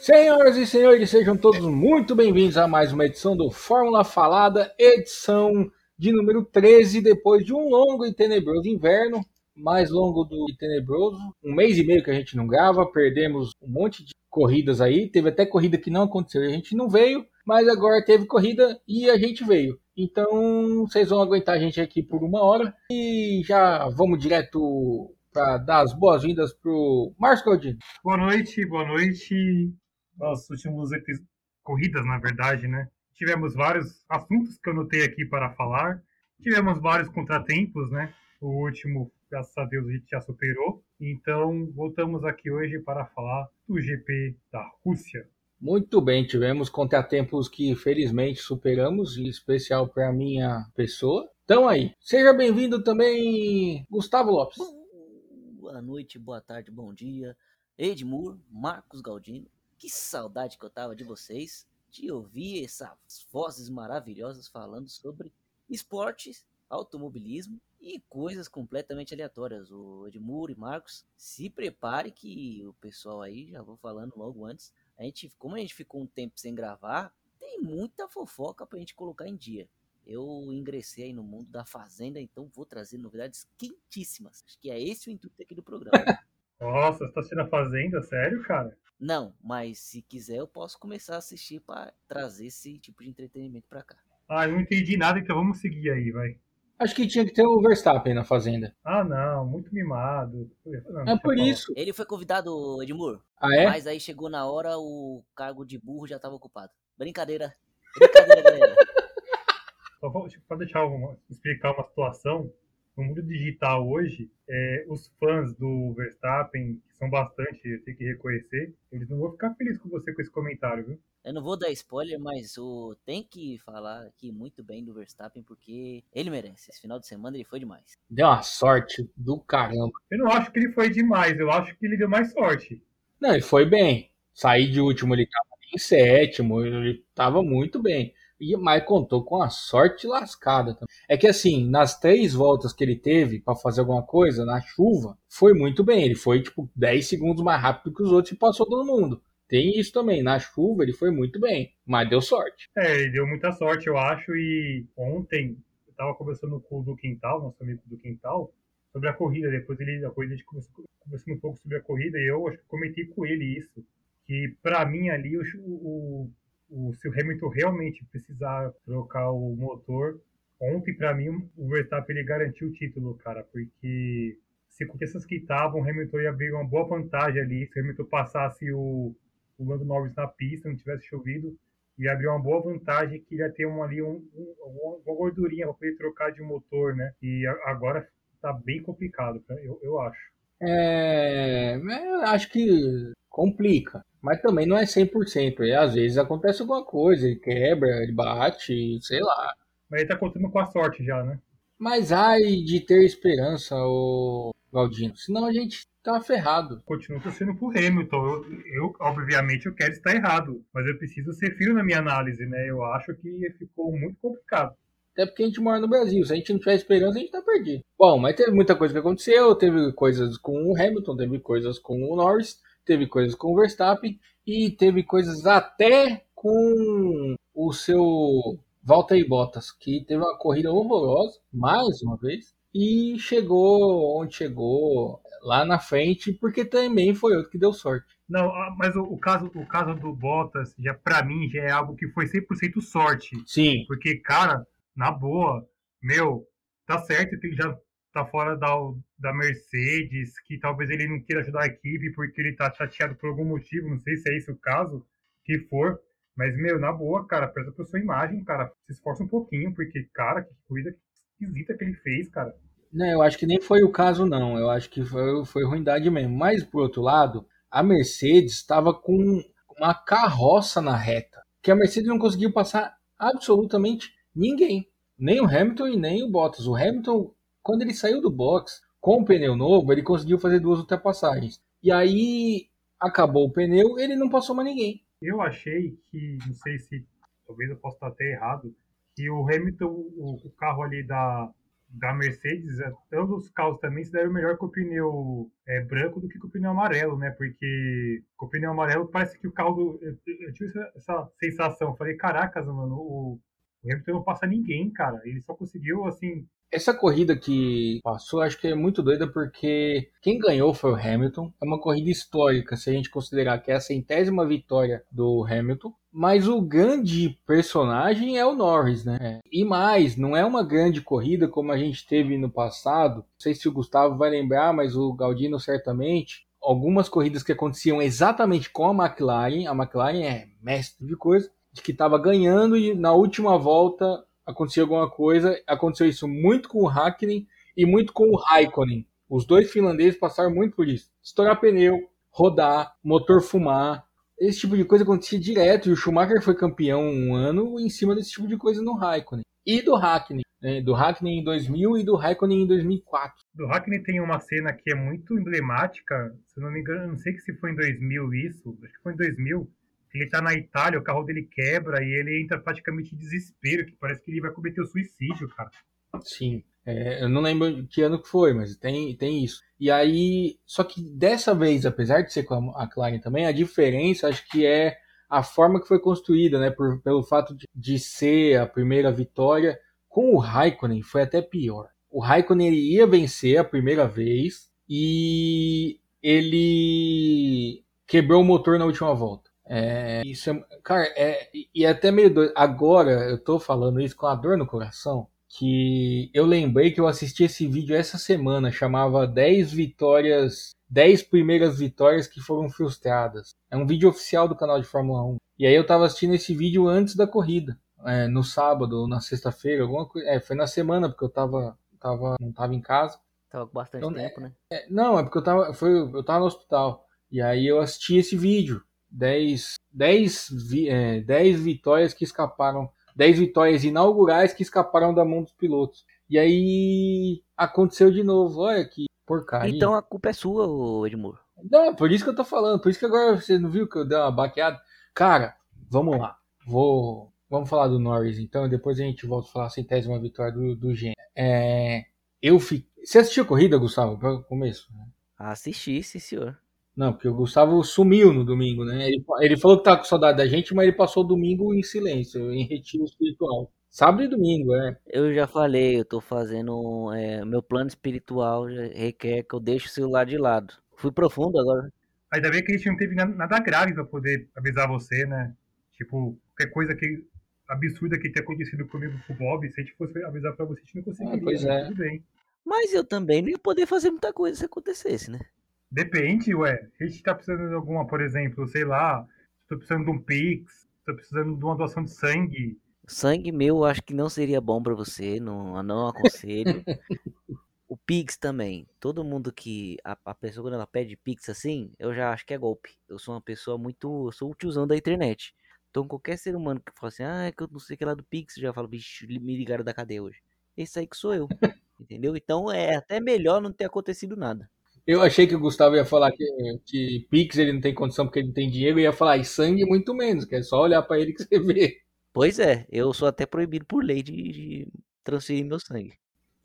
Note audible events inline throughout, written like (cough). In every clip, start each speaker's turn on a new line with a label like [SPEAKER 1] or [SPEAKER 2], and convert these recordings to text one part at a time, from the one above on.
[SPEAKER 1] Senhoras e senhores, sejam todos muito bem-vindos a mais uma edição do Fórmula Falada, edição de número 13, depois de um longo e tenebroso inverno, mais longo do que tenebroso, um mês e meio que a gente não grava, perdemos um monte de corridas aí, teve até corrida que não aconteceu e a gente não veio, mas agora teve corrida e a gente veio. Então, vocês vão aguentar a gente aqui por uma hora e já vamos direto para dar as boas-vindas pro Márcio Galdino.
[SPEAKER 2] Boa noite, boa noite nos últimos corridas, na verdade, né? Tivemos vários assuntos que eu notei aqui para falar. Tivemos vários contratempos, né? O último, graças a Deus, a gente já superou. Então, voltamos aqui hoje para falar do GP da Rússia.
[SPEAKER 1] Muito bem, tivemos contratempos que felizmente superamos, em especial para minha pessoa. Então aí, seja bem-vindo também, Gustavo Lopes.
[SPEAKER 3] Boa noite, boa tarde, bom dia. Edmur, Marcos Galdino, que saudade que eu tava de vocês, de ouvir essas vozes maravilhosas falando sobre esportes, automobilismo e coisas completamente aleatórias. O Edmur e Marcos, se prepare que o pessoal aí, já vou falando logo antes, a gente, como a gente ficou um tempo sem gravar, tem muita fofoca pra gente colocar em dia. Eu ingressei aí no mundo da fazenda, então vou trazer novidades quentíssimas. Acho que é esse o intuito aqui do programa. (laughs)
[SPEAKER 2] Nossa, você tá assistindo a Fazenda? Sério, cara?
[SPEAKER 3] Não, mas se quiser eu posso começar a assistir para trazer esse tipo de entretenimento para cá.
[SPEAKER 2] Ah, eu não entendi nada, então vamos seguir aí, vai.
[SPEAKER 1] Acho que tinha que ter o Verstappen na Fazenda.
[SPEAKER 2] Ah, não, muito mimado.
[SPEAKER 1] Não, é por isso.
[SPEAKER 3] Ele foi convidado, Edmur.
[SPEAKER 1] Ah, é?
[SPEAKER 3] Mas aí chegou na hora, o cargo de burro já estava ocupado. Brincadeira. Brincadeira, galera. (laughs)
[SPEAKER 2] Só para deixar uma, explicar uma situação, no mundo digital hoje, é, os fãs do Verstappen, que são bastante, eu tenho que reconhecer, eles não vão ficar felizes com você com esse comentário, viu?
[SPEAKER 3] Eu não vou dar spoiler, mas o tem que falar aqui muito bem do Verstappen, porque ele merece. Esse final de semana ele foi demais.
[SPEAKER 1] Deu uma sorte do caramba.
[SPEAKER 2] Eu não acho que ele foi demais, eu acho que ele deu mais sorte.
[SPEAKER 1] Não, ele foi bem. Sair de último, ele tava em sétimo, ele tava muito bem. E mas contou com a sorte lascada. É que assim, nas três voltas que ele teve para fazer alguma coisa na chuva, foi muito bem. Ele foi tipo 10 segundos mais rápido que os outros e passou todo mundo. Tem isso também. Na chuva ele foi muito bem, mas deu sorte.
[SPEAKER 2] É, ele deu muita sorte, eu acho. E ontem eu tava conversando com o do Quintal, nosso amigo do Quintal, sobre a corrida. Depois ele, a corrida a gente conversou, um pouco sobre a corrida e eu comentei com ele isso. Que para mim ali o, o o, se o Hamilton realmente precisar trocar o motor, ontem para mim o Verstappen ele garantiu o título, cara, porque circunstâncias que estavam, o Hamilton ia abrir uma boa vantagem ali, se o Hamilton passasse o, o Lando Norris na pista, não tivesse chovido, ia abrir uma boa vantagem que ia ter um, ali um, um, uma gordurinha para poder trocar de motor, né? E agora tá bem complicado, eu, eu acho.
[SPEAKER 1] É, acho que complica. Mas também não é 100%. E às vezes acontece alguma coisa, ele quebra, ele bate, sei lá.
[SPEAKER 2] Mas ele tá contando com a sorte já, né?
[SPEAKER 1] Mas ai de ter esperança, o Galdino. Senão a gente tá ferrado.
[SPEAKER 2] Continuo torcendo pro Hamilton. Eu, eu, obviamente, eu quero estar errado. Mas eu preciso ser firme na minha análise, né? Eu acho que ficou muito complicado.
[SPEAKER 1] Até porque a gente mora no Brasil. Se a gente não tiver esperança, a gente tá perdido. Bom, mas teve muita coisa que aconteceu. Teve coisas com o Hamilton, teve coisas com o Norris teve coisas com o Verstappen e teve coisas até com o seu Valtteri Bottas, que teve uma corrida horrorosa, mais uma vez, e chegou onde chegou lá na frente, porque também foi outro que deu sorte.
[SPEAKER 2] Não, ah, mas o, o caso, o caso do Bottas, já para mim, já é algo que foi 100% sorte.
[SPEAKER 1] Sim.
[SPEAKER 2] Porque, cara, na boa, meu, tá certo que ele já tá fora da, da Mercedes, que talvez ele não queira ajudar a equipe porque ele tá chateado por algum motivo, não sei se é esse o caso, que for. Mas, meu, na boa, cara, presta pra sua imagem, cara. Se esforça um pouquinho, porque, cara, que coisa esquisita que ele fez, cara.
[SPEAKER 1] Não, eu acho que nem foi o caso, não. Eu acho que foi, foi ruindade mesmo. Mas, por outro lado, a Mercedes estava com uma carroça na reta. Que a Mercedes não conseguiu passar absolutamente ninguém. Nem o Hamilton e nem o Bottas. O Hamilton quando ele saiu do box com o pneu novo, ele conseguiu fazer duas ultrapassagens. E aí acabou o pneu, ele não passou mais ninguém.
[SPEAKER 2] Eu achei que, não sei se, talvez eu possa estar até errado, que o Hamilton, o, o carro ali da, da Mercedes, é, todos os carros também se deram melhor com o pneu é, branco do que com o pneu amarelo, né? Porque com o pneu amarelo parece que o carro do. Eu, eu tive essa, essa sensação. Falei, caracas, mano, o, o Hamilton não passa ninguém, cara. Ele só conseguiu, assim,
[SPEAKER 1] essa corrida que passou, acho que é muito doida porque quem ganhou foi o Hamilton. É uma corrida histórica, se a gente considerar que é a centésima vitória do Hamilton. Mas o grande personagem é o Norris, né? E mais, não é uma grande corrida como a gente teve no passado. Não sei se o Gustavo vai lembrar, mas o Galdino certamente. Algumas corridas que aconteciam exatamente com a McLaren. A McLaren é mestre de coisa. De que estava ganhando e na última volta acontecia alguma coisa. Aconteceu isso muito com o Hakkinen e muito com o Raikkonen. Os dois finlandeses passaram muito por isso. Estourar pneu, rodar, motor fumar. Esse tipo de coisa acontecia direto. E o Schumacher foi campeão um ano em cima desse tipo de coisa no Raikkonen. E do Hakkinen. Né? Do Hakkinen em 2000 e do Raikkonen em 2004.
[SPEAKER 2] Do Hakkinen tem uma cena que é muito emblemática. Se não me engano, não sei se foi em 2000 isso. Acho que foi em 2000 ele tá na Itália, o carro dele quebra e ele entra praticamente em desespero, que parece que ele vai cometer o suicídio, cara.
[SPEAKER 1] Sim. É, eu não lembro que ano que foi, mas tem, tem isso. E aí, só que dessa vez, apesar de ser com a McLaren também, a diferença acho que é a forma que foi construída, né? Por, pelo fato de, de ser a primeira vitória. Com o Raikkonen foi até pior. O Raikkonen ia vencer a primeira vez e ele quebrou o motor na última volta. É, isso é, cara, é, e é até meio doido. Agora eu tô falando isso com a dor no coração, que eu lembrei que eu assisti esse vídeo essa semana, chamava 10 vitórias, 10 primeiras vitórias que foram frustradas. É um vídeo oficial do canal de Fórmula 1. E aí eu tava assistindo esse vídeo antes da corrida, é, no sábado, na sexta-feira, alguma coisa. É, foi na semana, porque eu tava, tava, não tava em casa.
[SPEAKER 3] Tava com bastante então, tempo, né?
[SPEAKER 1] É, não, é porque eu tava, foi, eu tava no hospital. E aí eu assisti esse vídeo. 10, 10, é, 10 vitórias que escaparam, 10 vitórias inaugurais que escaparam da mão dos pilotos. E aí aconteceu de novo, olha que porcaria.
[SPEAKER 3] Então a culpa é sua, Edmur.
[SPEAKER 1] Não, é por isso que eu tô falando, por isso que agora você não viu que eu dei uma baqueada. Cara, vamos lá. Vou, vamos falar do Norris então, e depois a gente volta a falar a centésima vitória do, do Gen. É, eu fiquei... Você assistiu a corrida, Gustavo, para começo?
[SPEAKER 3] Assisti, sim, senhor.
[SPEAKER 1] Não, porque o Gustavo sumiu no domingo, né? Ele, ele falou que tá com saudade da gente, mas ele passou o domingo em silêncio, em retiro espiritual. Sábado e domingo, é.
[SPEAKER 3] Eu já falei, eu tô fazendo. É, meu plano espiritual requer que eu deixe o celular de lado. Fui profundo agora.
[SPEAKER 2] Ainda bem que a gente não teve nada grave pra poder avisar você, né? Tipo, qualquer coisa que absurda que tenha acontecido comigo com o Bob, se a gente fosse avisar pra você, a gente não conseguiria. Ah,
[SPEAKER 1] pois
[SPEAKER 2] né?
[SPEAKER 1] é.
[SPEAKER 2] Tudo bem.
[SPEAKER 3] Mas eu também não ia poder fazer muita coisa se acontecesse, né?
[SPEAKER 2] Depende, ué. A gente tá precisando de alguma, por exemplo, sei lá, tô precisando de um Pix, tô precisando de uma doação de sangue.
[SPEAKER 3] Sangue meu acho que não seria bom para você, não, não aconselho. (laughs) o Pix também. Todo mundo que. A, a, pessoa quando ela pede Pix assim, eu já acho que é golpe. Eu sou uma pessoa muito. Eu sou o tiozão da internet. Então qualquer ser humano que fala assim, ah, é que eu não sei o que é lá do Pix, eu já falo, bicho, me ligaram da cadeia hoje. Esse aí que sou eu. (laughs) Entendeu? Então é até melhor não ter acontecido nada.
[SPEAKER 1] Eu achei que o Gustavo ia falar que, que Pix ele não tem condição porque ele não tem dinheiro, e ia falar, e sangue muito menos, que é só olhar para ele que você vê.
[SPEAKER 3] Pois é, eu sou até proibido por lei de, de transferir meu sangue.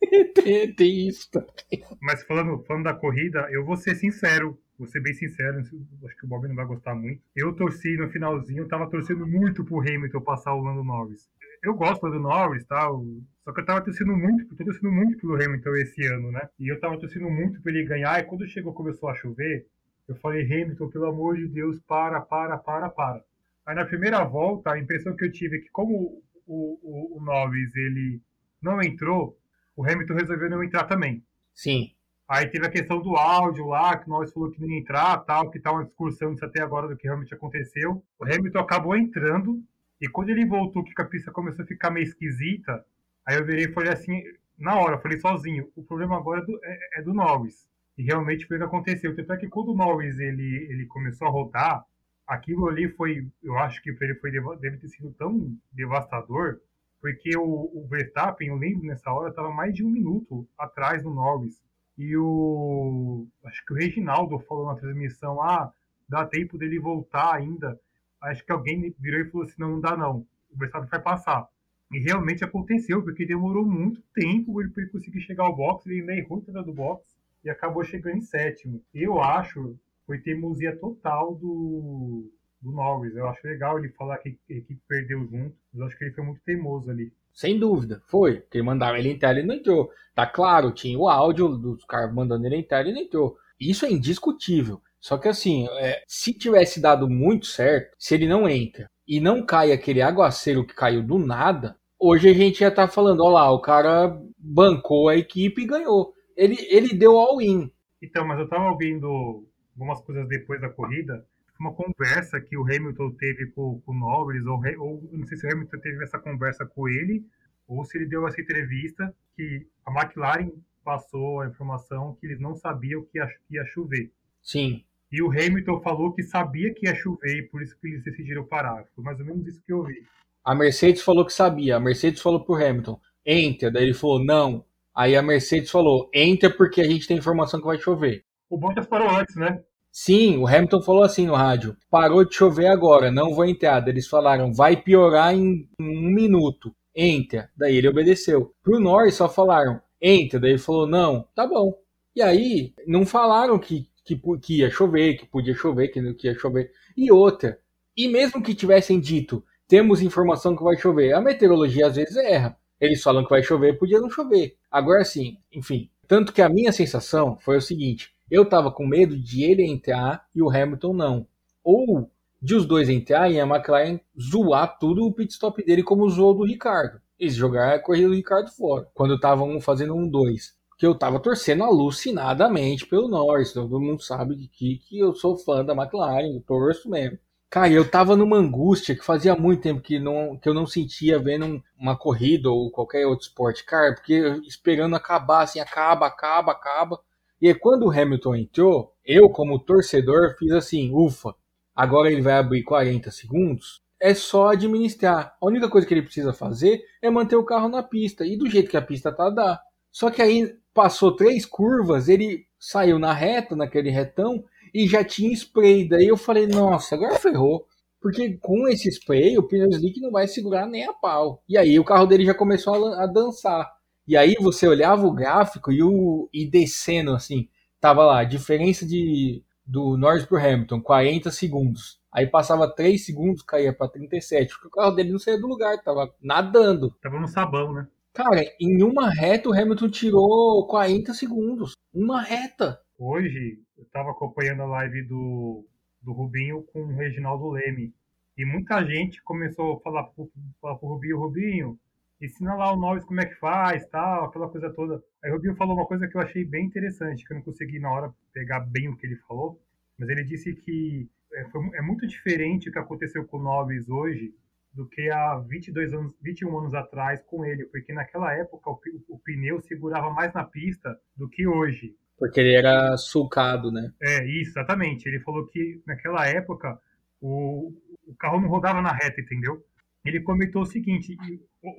[SPEAKER 3] (laughs)
[SPEAKER 1] tem, tem, isso também.
[SPEAKER 2] Mas falando, falando da corrida, eu vou ser sincero, vou ser bem sincero, acho que o Bob não vai gostar muito. Eu torci no finalzinho, eu tava torcendo muito pro Hamilton passar o Lando Norris. Eu gosto do Norris, tal? Só que eu tava torcendo muito, tô torcendo muito pelo Hamilton esse ano, né? E eu tava torcendo muito pra ele ganhar, e quando chegou, começou a chover, eu falei, Hamilton, pelo amor de Deus, para, para, para, para. Aí na primeira volta, a impressão que eu tive é que como o, o, o Norris, ele não entrou, o Hamilton resolveu não entrar também.
[SPEAKER 1] Sim.
[SPEAKER 2] Aí teve a questão do áudio lá, que o Norris falou que não ia entrar, tal, que tá uma discussão disso até agora do que realmente aconteceu. O Hamilton acabou entrando, e quando ele voltou, que a pista começou a ficar meio esquisita, Aí eu virei e falei assim, na hora, falei sozinho, o problema agora é do, é, é do Norris. E realmente foi o que aconteceu. Tanto é que quando o Norris ele, ele começou a rodar, aquilo ali foi, eu acho que para ele foi, deve ter sido tão devastador, porque o, o Verstappen, eu lembro nessa hora, estava mais de um minuto atrás do Norris. E o. Acho que o Reginaldo falou na transmissão: ah, dá tempo dele voltar ainda. Acho que alguém virou e falou assim: não, não dá não. O Verstappen vai passar. E realmente aconteceu, porque demorou muito tempo para ele conseguir chegar ao box, ele ainda errou do box e acabou chegando em sétimo. Eu acho foi teimosia total do, do Norris. Eu acho legal ele falar que a equipe perdeu junto, mas eu acho que ele foi muito teimoso ali.
[SPEAKER 1] Sem dúvida, foi. Porque mandava ele entrar, ele não entrou. Tá claro, tinha o áudio dos caras mandando ele entrar, ele não entrou. Isso é indiscutível. Só que assim, é, se tivesse dado muito certo, se ele não entra e não cai aquele aguaceiro que caiu do nada, hoje a gente já tá falando, ó lá, o cara bancou a equipe e ganhou. Ele, ele deu all-in.
[SPEAKER 2] Então, mas eu tava ouvindo algumas coisas depois da corrida, uma conversa que o Hamilton teve com, com o Norris, ou, ou não sei se o Hamilton teve essa conversa com ele, ou se ele deu essa entrevista que a McLaren passou a informação que eles não sabiam que ia, que ia chover.
[SPEAKER 1] Sim.
[SPEAKER 2] E o Hamilton falou que sabia que ia chover e por isso que eles decidiram parar. Foi mais ou menos isso que eu vi.
[SPEAKER 1] A Mercedes falou que sabia. A Mercedes falou pro Hamilton, entra. Daí ele falou, não. Aí a Mercedes falou, entra porque a gente tem informação que vai chover.
[SPEAKER 2] O Bottas parou antes, né?
[SPEAKER 1] Sim, o Hamilton falou assim no rádio: parou de chover agora, não vou entrar. Eles falaram: vai piorar em um minuto, entra. Daí ele obedeceu. Pro Norris só falaram: entra. Daí ele falou: não, tá bom. E aí não falaram que, que, que ia chover, que podia chover, que não que ia chover. E outra, e mesmo que tivessem dito: temos informação que vai chover, a meteorologia às vezes erra. Eles falam que vai chover, podia não chover. Agora sim, enfim. Tanto que a minha sensação foi o seguinte: eu tava com medo de ele entrar e o Hamilton não. Ou de os dois entrar e a McLaren zoar tudo o pit stop dele como zoou do Ricardo. Eles jogaram a corrida do Ricardo fora. Quando estavam fazendo um dois. Que eu tava torcendo alucinadamente pelo Norris. Todo mundo sabe que, que eu sou fã da McLaren, eu torço mesmo. Cara, eu tava numa angústia que fazia muito tempo que, não, que eu não sentia vendo uma corrida ou qualquer outro esporte, cara, porque esperando acabar, assim, acaba, acaba, acaba. E quando o Hamilton entrou, eu, como torcedor, fiz assim: ufa, agora ele vai abrir 40 segundos. É só administrar. A única coisa que ele precisa fazer é manter o carro na pista. E do jeito que a pista tá, dá. Só que aí passou três curvas, ele saiu na reta, naquele retão, e já tinha spray. Daí eu falei, nossa, agora ferrou. Porque com esse spray, o pneu slick não vai segurar nem a pau. E aí o carro dele já começou a, a dançar. E aí você olhava o gráfico e, o, e descendo assim, tava lá, diferença de do Norris pro Hamilton, 40 segundos. Aí passava 3 segundos, caía para 37, porque o carro dele não saía do lugar, tava nadando.
[SPEAKER 2] Tava no sabão, né?
[SPEAKER 1] Cara, em uma reta o Hamilton tirou 40 segundos. Uma reta.
[SPEAKER 2] Hoje, eu tava acompanhando a live do, do Rubinho com o Reginaldo Leme. E muita gente começou a falar pro, falar pro Rubinho, Rubinho, ensina lá o Norris como é que faz, tal, aquela coisa toda. Aí o Rubinho falou uma coisa que eu achei bem interessante, que eu não consegui na hora pegar bem o que ele falou, mas ele disse que é, foi, é muito diferente o que aconteceu com o Norris hoje do que há 22 anos, 21 anos atrás com ele, porque naquela época o, o pneu segurava mais na pista do que hoje.
[SPEAKER 1] Porque ele era sulcado, né?
[SPEAKER 2] É, isso, exatamente. Ele falou que naquela época o, o carro não rodava na reta, entendeu? ele comentou o seguinte,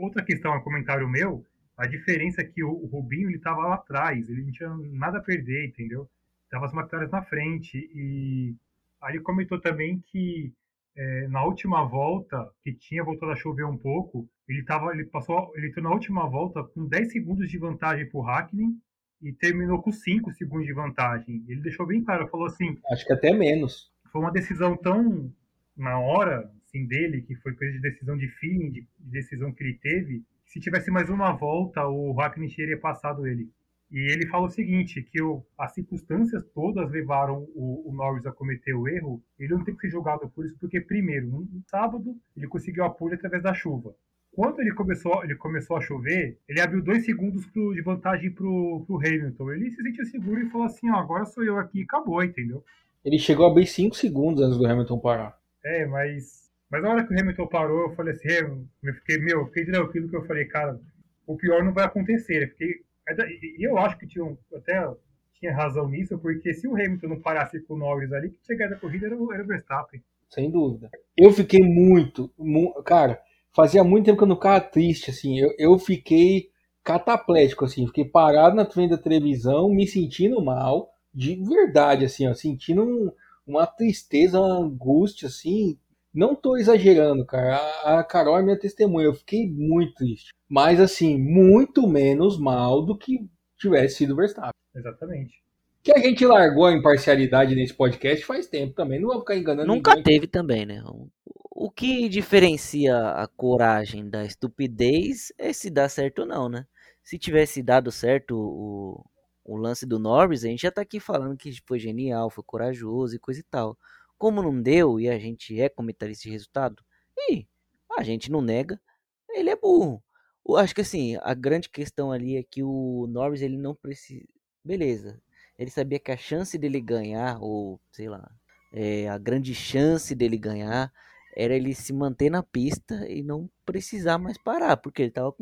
[SPEAKER 2] outra questão, um comentário meu, a diferença é que o, o Rubinho ele estava lá atrás, ele não tinha nada a perder, entendeu? Tava as McLaren na frente e aí ele comentou também que é, na última volta, que tinha voltado a chover um pouco, ele tava, ele passou, ele entrou na última volta com 10 segundos de vantagem para o Hackney e terminou com 5 segundos de vantagem. Ele deixou bem claro, falou assim,
[SPEAKER 1] acho que até menos.
[SPEAKER 2] Foi uma decisão tão na hora, assim, dele, que foi coisa de decisão de feeling, de, decisão que ele teve, se tivesse mais uma volta, o Hackney teria passado ele. E ele fala o seguinte, que o, as circunstâncias todas levaram o, o, Norris a cometer o erro, ele não tem que ser julgado por isso, porque primeiro, no, no sábado, ele conseguiu a pole através da chuva. Quando ele começou, ele começou a chover, ele abriu dois segundos pro, de vantagem pro, pro Hamilton. Ele se sentiu seguro e falou assim, ó, agora sou eu aqui, acabou, entendeu?
[SPEAKER 1] Ele chegou a abrir cinco segundos antes do Hamilton parar.
[SPEAKER 2] É, mas. Mas na hora que o Hamilton parou, eu falei assim, eu fiquei, meu, eu fiquei tranquilo que eu falei, cara, o pior não vai acontecer. Eu fiquei, e eu acho que tinha, até tinha razão nisso, porque se o Hamilton não parasse com o Norris ali, que chegar da corrida era, era o Verstappen.
[SPEAKER 1] Sem dúvida. Eu fiquei muito, muito, cara, fazia muito tempo que eu não ficava triste, assim, eu, eu fiquei cataplético, assim, fiquei parado na frente da televisão, me sentindo mal, de verdade, assim, ó, sentindo um, uma tristeza, uma angústia, assim, Não tô exagerando, cara. A, a Carol é minha testemunha. Eu fiquei muito triste. Mas, assim, muito menos mal do que tivesse sido Verstappen.
[SPEAKER 2] Exatamente.
[SPEAKER 1] Que a gente largou a imparcialidade nesse podcast faz tempo também. Não vou ficar enganando
[SPEAKER 3] Nunca
[SPEAKER 1] ninguém.
[SPEAKER 3] teve também, né? O que diferencia a coragem da estupidez é se dá certo ou não, né? Se tivesse dado certo o, o lance do Norris, a gente já tá aqui falando que foi genial, foi corajoso e coisa e tal. Como não deu e a gente é comentarista de resultado, e a gente não nega, ele é burro. Eu acho que assim, a grande questão ali é que o Norris ele não precisa. Beleza. Ele sabia que a chance dele ganhar, ou sei lá, é, a grande chance dele ganhar era ele se manter na pista e não precisar mais parar, porque ele estava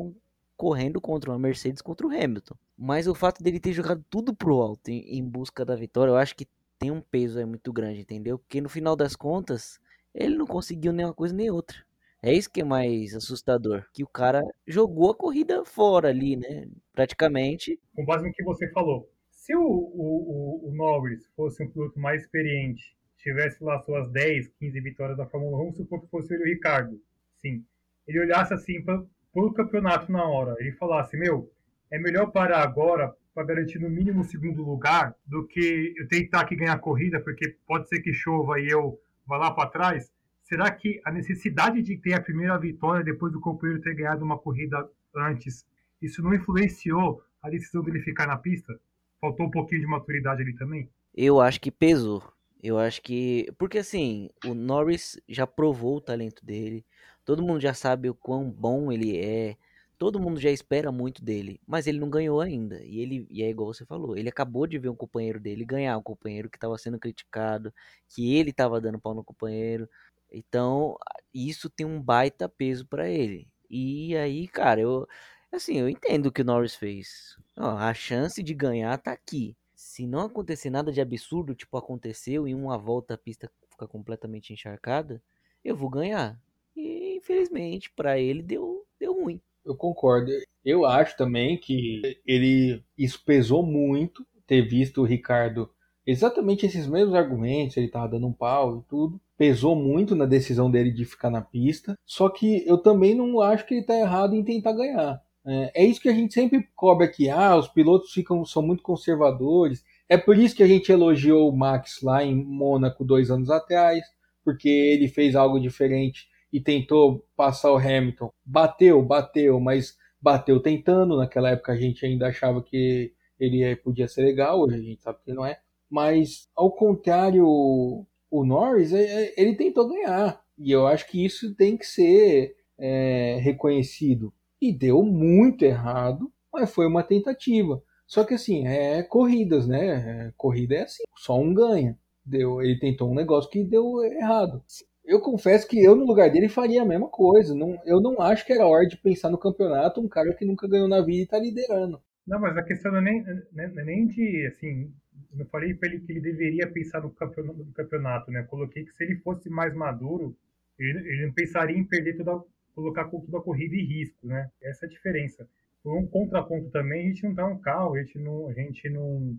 [SPEAKER 3] correndo contra uma Mercedes contra o Hamilton. Mas o fato dele ter jogado tudo pro alto em, em busca da vitória, eu acho que tem um peso aí muito grande, entendeu? Porque no final das contas, ele não conseguiu nem uma coisa nem outra. É isso que é mais assustador, que o cara jogou a corrida fora ali, né? Praticamente.
[SPEAKER 2] Com base no que você falou, se o, o, o, o Norris fosse um piloto mais experiente, tivesse lá suas 10, 15 vitórias da Fórmula 1, vamos supor que fosse o Ricardo, sim, ele olhasse assim para o campeonato na hora, ele falasse, meu, é melhor parar agora para garantir no mínimo o segundo lugar do que eu tentar aqui ganhar a corrida, porque pode ser que chova e eu vá lá para trás. Será que a necessidade de ter a primeira vitória depois do companheiro ter ganhado uma corrida antes, isso não influenciou a decisão dele ficar na pista? Faltou um pouquinho de maturidade ali também?
[SPEAKER 3] Eu acho que pesou. Eu acho que. Porque assim, o Norris já provou o talento dele. Todo mundo já sabe o quão bom ele é. Todo mundo já espera muito dele. Mas ele não ganhou ainda. E ele e é igual você falou. Ele acabou de ver um companheiro dele ganhar. Um companheiro que estava sendo criticado. Que ele estava dando pau no companheiro. Então, isso tem um baita peso para ele. E aí, cara, eu assim, eu entendo o que o Norris fez. Ó, a chance de ganhar tá aqui. Se não acontecer nada de absurdo, tipo aconteceu, em uma volta a pista fica completamente encharcada, eu vou ganhar. E infelizmente para ele deu deu ruim.
[SPEAKER 1] Eu concordo. Eu acho também que ele pesou muito ter visto o Ricardo exatamente esses mesmos argumentos, ele tava dando um pau e tudo pesou muito na decisão dele de ficar na pista. Só que eu também não acho que ele está errado em tentar ganhar. É, é, isso que a gente sempre cobra aqui. Ah, os pilotos ficam, são muito conservadores. É por isso que a gente elogiou o Max lá em Mônaco dois anos atrás, porque ele fez algo diferente e tentou passar o Hamilton. Bateu, bateu, mas bateu tentando. Naquela época a gente ainda achava que ele podia ser legal, hoje a gente sabe que não é. Mas ao contrário o Norris, é, é, ele tentou ganhar. E eu acho que isso tem que ser é, reconhecido. E deu muito errado, mas foi uma tentativa. Só que assim, é corridas, né? É, corrida é assim, só um ganha. Deu, ele tentou um negócio que deu errado. Eu confesso que eu, no lugar dele, faria a mesma coisa. Não, eu não acho que era hora de pensar no campeonato um cara que nunca ganhou na vida e tá liderando.
[SPEAKER 2] Não, mas a questão não é nem, não é nem de, assim, eu falei para ele que ele deveria pensar no campeonato, no campeonato, né? coloquei que se ele fosse mais maduro, ele, ele não pensaria em perder toda, colocar toda a corrida em risco, né? Essa é a diferença. Por um contraponto também, a gente não tá no carro, a gente não, a gente não,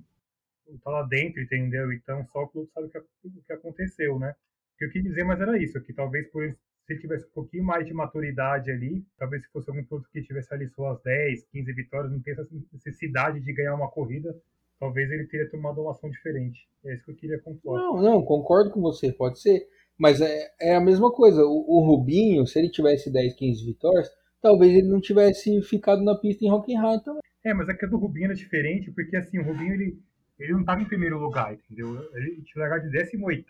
[SPEAKER 2] não tá lá dentro, entendeu? Então só o clube sabe o que, o que aconteceu, né? O que eu quis dizer, mas era isso, que talvez por se ele tivesse um pouquinho mais de maturidade ali, talvez se fosse algum piloto que tivesse ali suas 10, 15 vitórias, não tem essa necessidade de ganhar uma corrida, talvez ele teria tomado uma ação diferente. É isso que eu queria pontuar.
[SPEAKER 1] Não, não, concordo com você, pode ser. Mas é, é a mesma coisa. O, o Rubinho, se ele tivesse 10, 15 vitórias, talvez ele não tivesse ficado na pista em Hockenheim também.
[SPEAKER 2] É, mas a é a do Rubinho era diferente, porque assim, o Rubinho ele, ele não estava em primeiro lugar, entendeu? Ele tinha largado de 18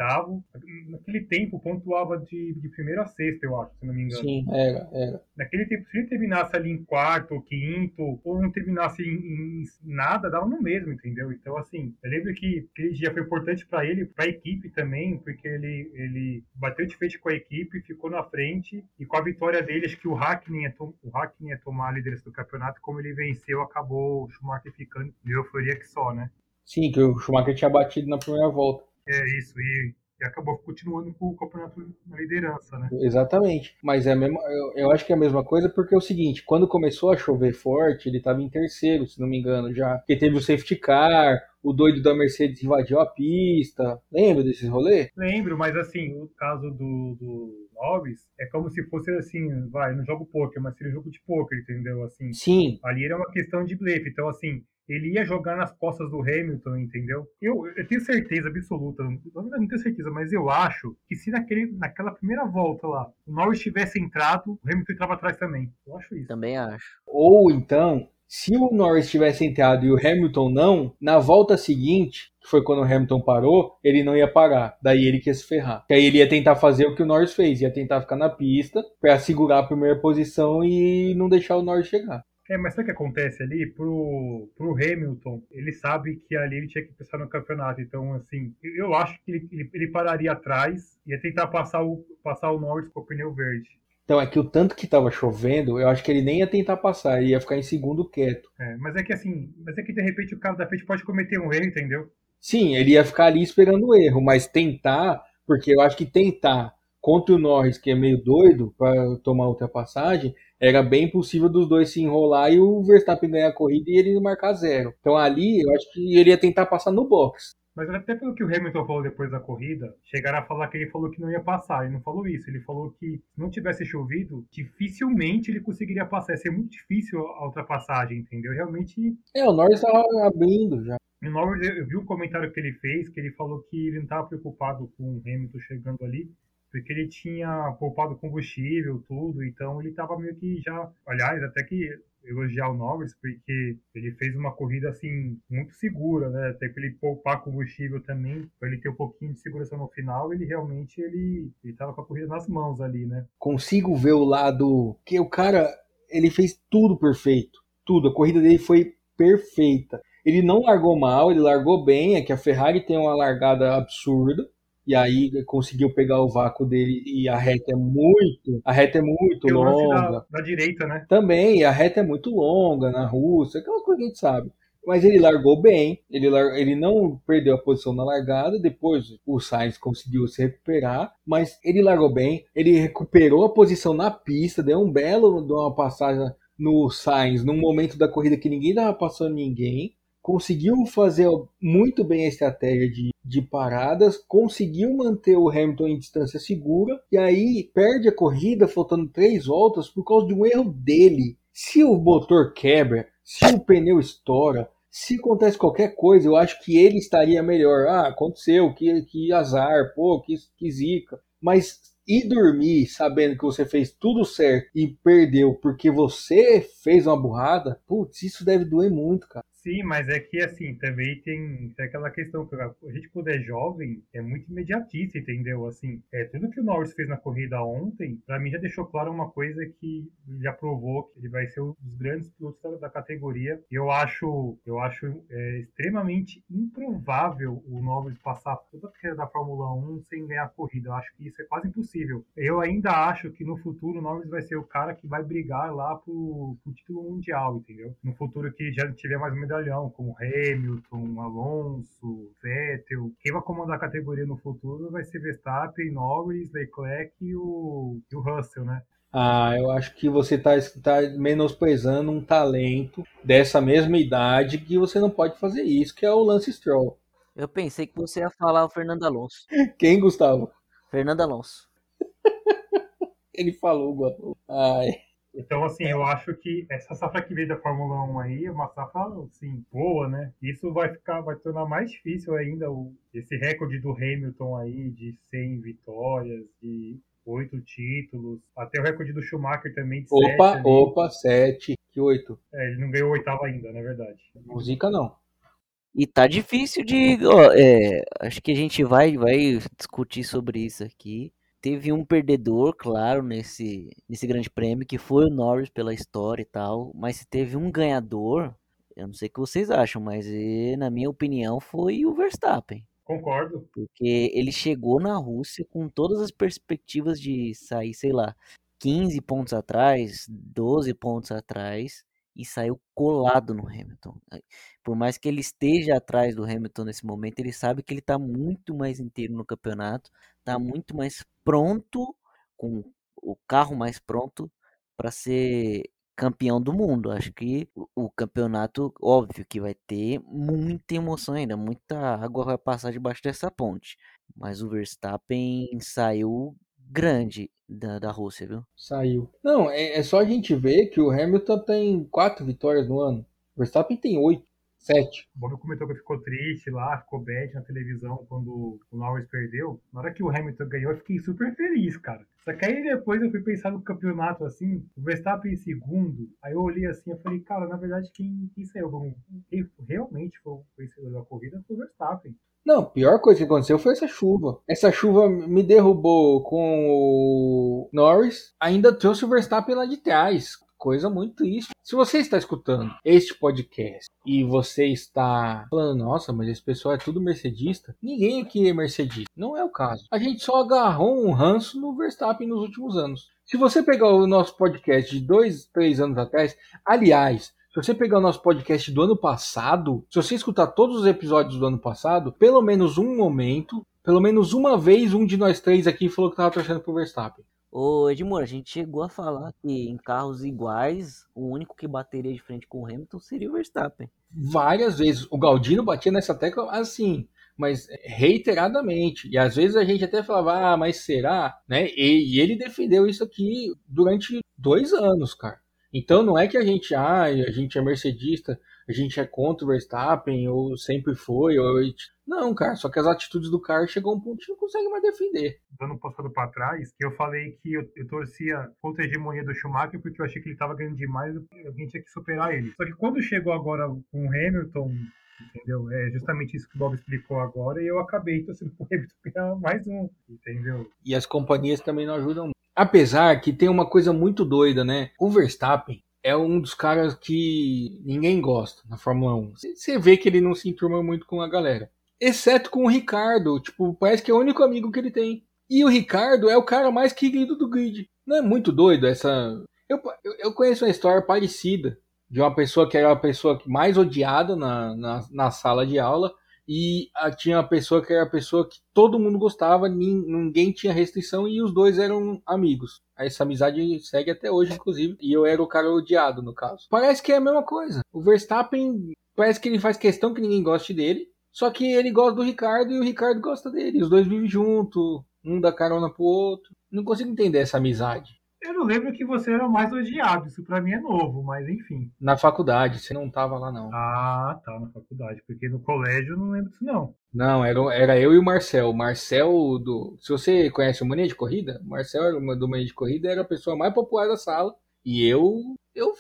[SPEAKER 2] naquele tempo pontuava de, de primeiro a sexto, eu acho, se não me engano.
[SPEAKER 1] Sim, era, era.
[SPEAKER 2] Naquele tempo, se ele terminasse ali em quarto, ou quinto, ou não terminasse em, em, nada, dava no mesmo, entendeu? Então, assim, eu lembro que aquele dia foi importante para ele, para a equipe também, porque ele, ele bateu de frente com a equipe, ficou na frente, e com a vitória dele, acho que o Hackney ia, o Hackney ia tomar a liderança do campeonato, como ele venceu, acabou o Schumacher ficando de euforia que só, né?
[SPEAKER 1] Sim, que o Schumacher tinha batido na primeira volta.
[SPEAKER 2] É isso, e, e acabou continuando com o campeonato na liderança, né?
[SPEAKER 1] Exatamente. Mas é mesmo, eu, eu, acho que é a mesma coisa porque é o seguinte, quando começou a chover forte, ele estava em terceiro, se não me engano, já. Porque teve o safety car, o doido da Mercedes invadiu a pista. Lembra desses rolês?
[SPEAKER 2] Lembro, mas assim, o caso do, do Norris, é como se fosse assim, vai, não jogo poker, mas seria um jogo de poker, entendeu? Assim,
[SPEAKER 1] Sim.
[SPEAKER 2] Ali era uma questão de blefe. Então, assim, ele ia jogar nas costas do Hamilton, entendeu? Eu, eu tenho certeza absoluta, eu não tenho certeza, mas eu acho que se naquele, naquela primeira volta lá, o Norris tivesse entrado, o Hamilton entrava atrás também. Eu acho isso.
[SPEAKER 3] Também acho.
[SPEAKER 1] Ou então, se o Norris tivesse entrado e o Hamilton não, na volta seguinte, que foi quando o Hamilton parou, ele não ia parar. Daí ele quer se ferrar. Que aí ele ia tentar fazer o que o Norris fez, ia tentar ficar na pista para segurar a primeira posição e não deixar o Norris chegar.
[SPEAKER 2] É, mas sabe o que acontece ali? Pro, pro Hamilton, ele sabe que ali ele tinha que pensar no campeonato. Então, assim, eu acho que ele, ele, ele pararia atrás e ia tentar passar o, passar o Norris com o pneu verde.
[SPEAKER 1] Então é que o tanto que tava chovendo, eu acho que ele nem ia tentar passar, ele ia ficar em segundo quieto.
[SPEAKER 2] É, mas é que assim, mas é que de repente o cara da frente pode cometer um erro, entendeu?
[SPEAKER 1] Sim, ele ia ficar ali esperando o erro, mas tentar, porque eu acho que tentar contra o Norris, que é meio doido para tomar ultrapassagem, era bem possível dos dois se enrolar e o Verstappen ganhar a corrida e ele marcar zero. Então ali eu acho que ele ia tentar passar no box.
[SPEAKER 2] Mas até pelo que o Hamilton falou depois da corrida, chegaram a falar que ele falou que não ia passar. Ele não falou isso. Ele falou que se não tivesse chovido, dificilmente ele conseguiria passar. Ia ser muito difícil a ultrapassagem, entendeu? Realmente.
[SPEAKER 1] É, o Norris estava abrindo já.
[SPEAKER 2] O Norris, eu vi um comentário que ele fez, que ele falou que ele não estava preocupado com o Hamilton chegando ali, porque ele tinha poupado combustível, tudo, então ele estava meio que já. Aliás, até que elogiar o Norris, porque ele fez uma corrida assim muito segura, né? Até para ele poupar combustível também, para ele ter um pouquinho de segurança no final, ele realmente ele estava com a corrida nas mãos ali, né?
[SPEAKER 1] Consigo ver o lado que o cara ele fez tudo perfeito, tudo. A corrida dele foi perfeita. Ele não largou mal, ele largou bem. É que a Ferrari tem uma largada absurda e aí conseguiu pegar o vácuo dele e a reta é muito, a reta é muito longa.
[SPEAKER 2] Da, da, direita, né?
[SPEAKER 1] Também, a reta é muito longa na Rússia, aquela coisa que a gente sabe. Mas ele largou bem, ele, lar... ele não perdeu a posição na largada, depois o Sainz conseguiu se recuperar, mas ele largou bem, ele recuperou a posição na pista, deu um belo de uma passagem no Sainz, num momento da corrida que ninguém estava passando ninguém, conseguiu fazer muito bem a estratégia de, de paradas, conseguiu manter o Hamilton em distância segura e aí perde a corrida faltando três voltas por causa de um erro dele. Se o motor quebra, se o pneu estoura, se acontece qualquer coisa, eu acho que ele estaria melhor. Ah, aconteceu, que, que azar, pô, que, que zica. Mas e dormir sabendo que você fez tudo certo e perdeu porque você fez uma burrada, putz, isso deve doer muito, cara.
[SPEAKER 2] Sim, mas é que assim, também tem, tem aquela questão que a gente quando é jovem é muito imediatista, entendeu? Assim, é, tudo que o Norris fez na corrida ontem, para mim já deixou claro uma coisa que já provou que ele vai ser um dos grandes pilotos da, da categoria. Eu acho, eu acho é, extremamente improvável o Norris passar toda a carreira da Fórmula 1 sem ganhar a corrida. Eu acho que isso é quase impossível. Eu ainda acho que no futuro o Norris vai ser o cara que vai brigar lá pro, pro título mundial, entendeu? No futuro que já tiver mais medalha medalhão, como Hamilton, Alonso, Vettel. Quem vai comandar a categoria no futuro vai ser Verstappen, Norris, Leclerc e o, e o Russell, né?
[SPEAKER 1] Ah, eu acho que você está tá menosprezando um talento dessa mesma idade que você não pode fazer isso, que é o Lance Stroll.
[SPEAKER 3] Eu pensei que você ia falar o Fernando Alonso. (laughs)
[SPEAKER 1] Quem, Gustavo?
[SPEAKER 3] Fernando Alonso. (laughs)
[SPEAKER 1] Ele falou, Gustavo. Ai.
[SPEAKER 2] Então, assim, eu acho que essa safra que veio da Fórmula 1 aí é uma safra, assim, boa, né? Isso vai ficar, vai tornar mais difícil ainda o, esse recorde do Hamilton aí de 100 vitórias, de oito títulos, até o recorde do Schumacher também de
[SPEAKER 1] Opa, sete, opa, sete, que oito.
[SPEAKER 2] É, ele não ganhou oitavo ainda, na verdade.
[SPEAKER 1] Música não.
[SPEAKER 3] E tá difícil de. Ó, é, acho que a gente vai, vai discutir sobre isso aqui teve um perdedor, claro, nesse, nesse grande prêmio, que foi o Norris pela história e tal, mas se teve um ganhador, eu não sei o que vocês acham, mas eh, na minha opinião foi o Verstappen.
[SPEAKER 2] Concordo.
[SPEAKER 3] Porque ele chegou na Rússia com todas as perspectivas de sair, sei lá, 15 pontos atrás, 12 pontos atrás, e saiu colado no Hamilton. Por mais que ele esteja atrás do Hamilton nesse momento, ele sabe que ele está muito mais inteiro no campeonato, está muito mais pronto, com o carro mais pronto para ser campeão do mundo. Acho que o campeonato, óbvio que vai ter muita emoção ainda, muita água vai passar debaixo dessa ponte. Mas o Verstappen saiu grande da, da Rússia, viu?
[SPEAKER 1] Saiu. Não, é, é só a gente ver que o Hamilton tem quatro vitórias no ano. O Verstappen tem oito. Sete.
[SPEAKER 2] O Bob comentou que ficou triste lá, ficou bad na televisão quando o Norris perdeu. Na hora que o Hamilton ganhou, eu fiquei super feliz, cara. Só que aí depois eu fui pensar no campeonato assim, o Verstappen em segundo. Aí eu olhei assim e falei, cara, na verdade, quem, quem saiu? Quem realmente foi o vencedor da corrida foi o Verstappen.
[SPEAKER 1] Não, a pior coisa que aconteceu foi essa chuva. Essa chuva me derrubou com o Norris, ainda trouxe o Verstappen lá de trás coisa muito triste. Se você está escutando este podcast e você está falando, nossa, mas esse pessoal é tudo mercedista, ninguém aqui é mercedista. Não é o caso. A gente só agarrou um ranço no Verstappen nos últimos anos. Se você pegar o nosso podcast de dois, três anos atrás, aliás, se você pegar o nosso podcast do ano passado, se você escutar todos os episódios do ano passado, pelo menos um momento, pelo menos uma vez, um de nós três aqui falou que estava torcendo pro Verstappen.
[SPEAKER 3] Ô Edmur, a gente chegou a falar que em carros iguais, o único que bateria de frente com o Hamilton seria o Verstappen.
[SPEAKER 1] Várias vezes. O Galdino batia nessa tecla assim, mas reiteradamente. E às vezes a gente até falava, ah, mas será? Né? E, e ele defendeu isso aqui durante dois anos, cara. Então não é que a gente, ah, a gente é mercedista, a gente é contra o Verstappen, ou sempre foi, ou... Não, cara, só que as atitudes do cara chegou a um ponto que não consegue mais defender.
[SPEAKER 2] Dando passado para trás, que eu falei que eu, eu, torcia contra a hegemonia do Schumacher porque eu achei que ele estava ganhando demais e alguém tinha que superar ele. Só que quando chegou agora com o Hamilton, entendeu? É justamente isso que o Bob explicou agora e eu acabei torcendo pro Hamilton ganhar mais um, entendeu?
[SPEAKER 1] E as companhias também não ajudam Apesar que tem uma coisa muito doida, né? O Verstappen é um dos caras que ninguém gosta na Fórmula 1. Você vê que ele não se enturma muito com a galera. Exceto com o Ricardo. Tipo, parece que é o único amigo que ele tem. E o Ricardo é o cara mais querido do grid. Não é muito doido essa. Eu, eu conheço uma história parecida de uma pessoa que era a pessoa mais odiada na, na, na sala de aula e a, tinha uma pessoa que era a pessoa que todo mundo gostava, ninguém tinha restrição e os dois eram amigos. Essa amizade segue até hoje, inclusive, e eu era o cara odiado no caso. Parece que é a mesma coisa. O Verstappen parece que ele faz questão que ninguém goste dele, só que ele gosta do Ricardo e o Ricardo gosta dele. Os dois vivem junto, um dá carona pro outro. Não consigo entender essa amizade.
[SPEAKER 2] Eu não lembro que você era mais odiado, isso pra mim é novo, mas enfim.
[SPEAKER 1] Na faculdade, você não tava lá não.
[SPEAKER 2] Ah, tá, na faculdade, porque no colégio eu não lembro disso não.
[SPEAKER 1] Não, era, era eu e o Marcel. O Marcel, do, se você conhece o Mania de Corrida, o Marcel do Mania de Corrida era a pessoa mais popular da sala. E eu, eu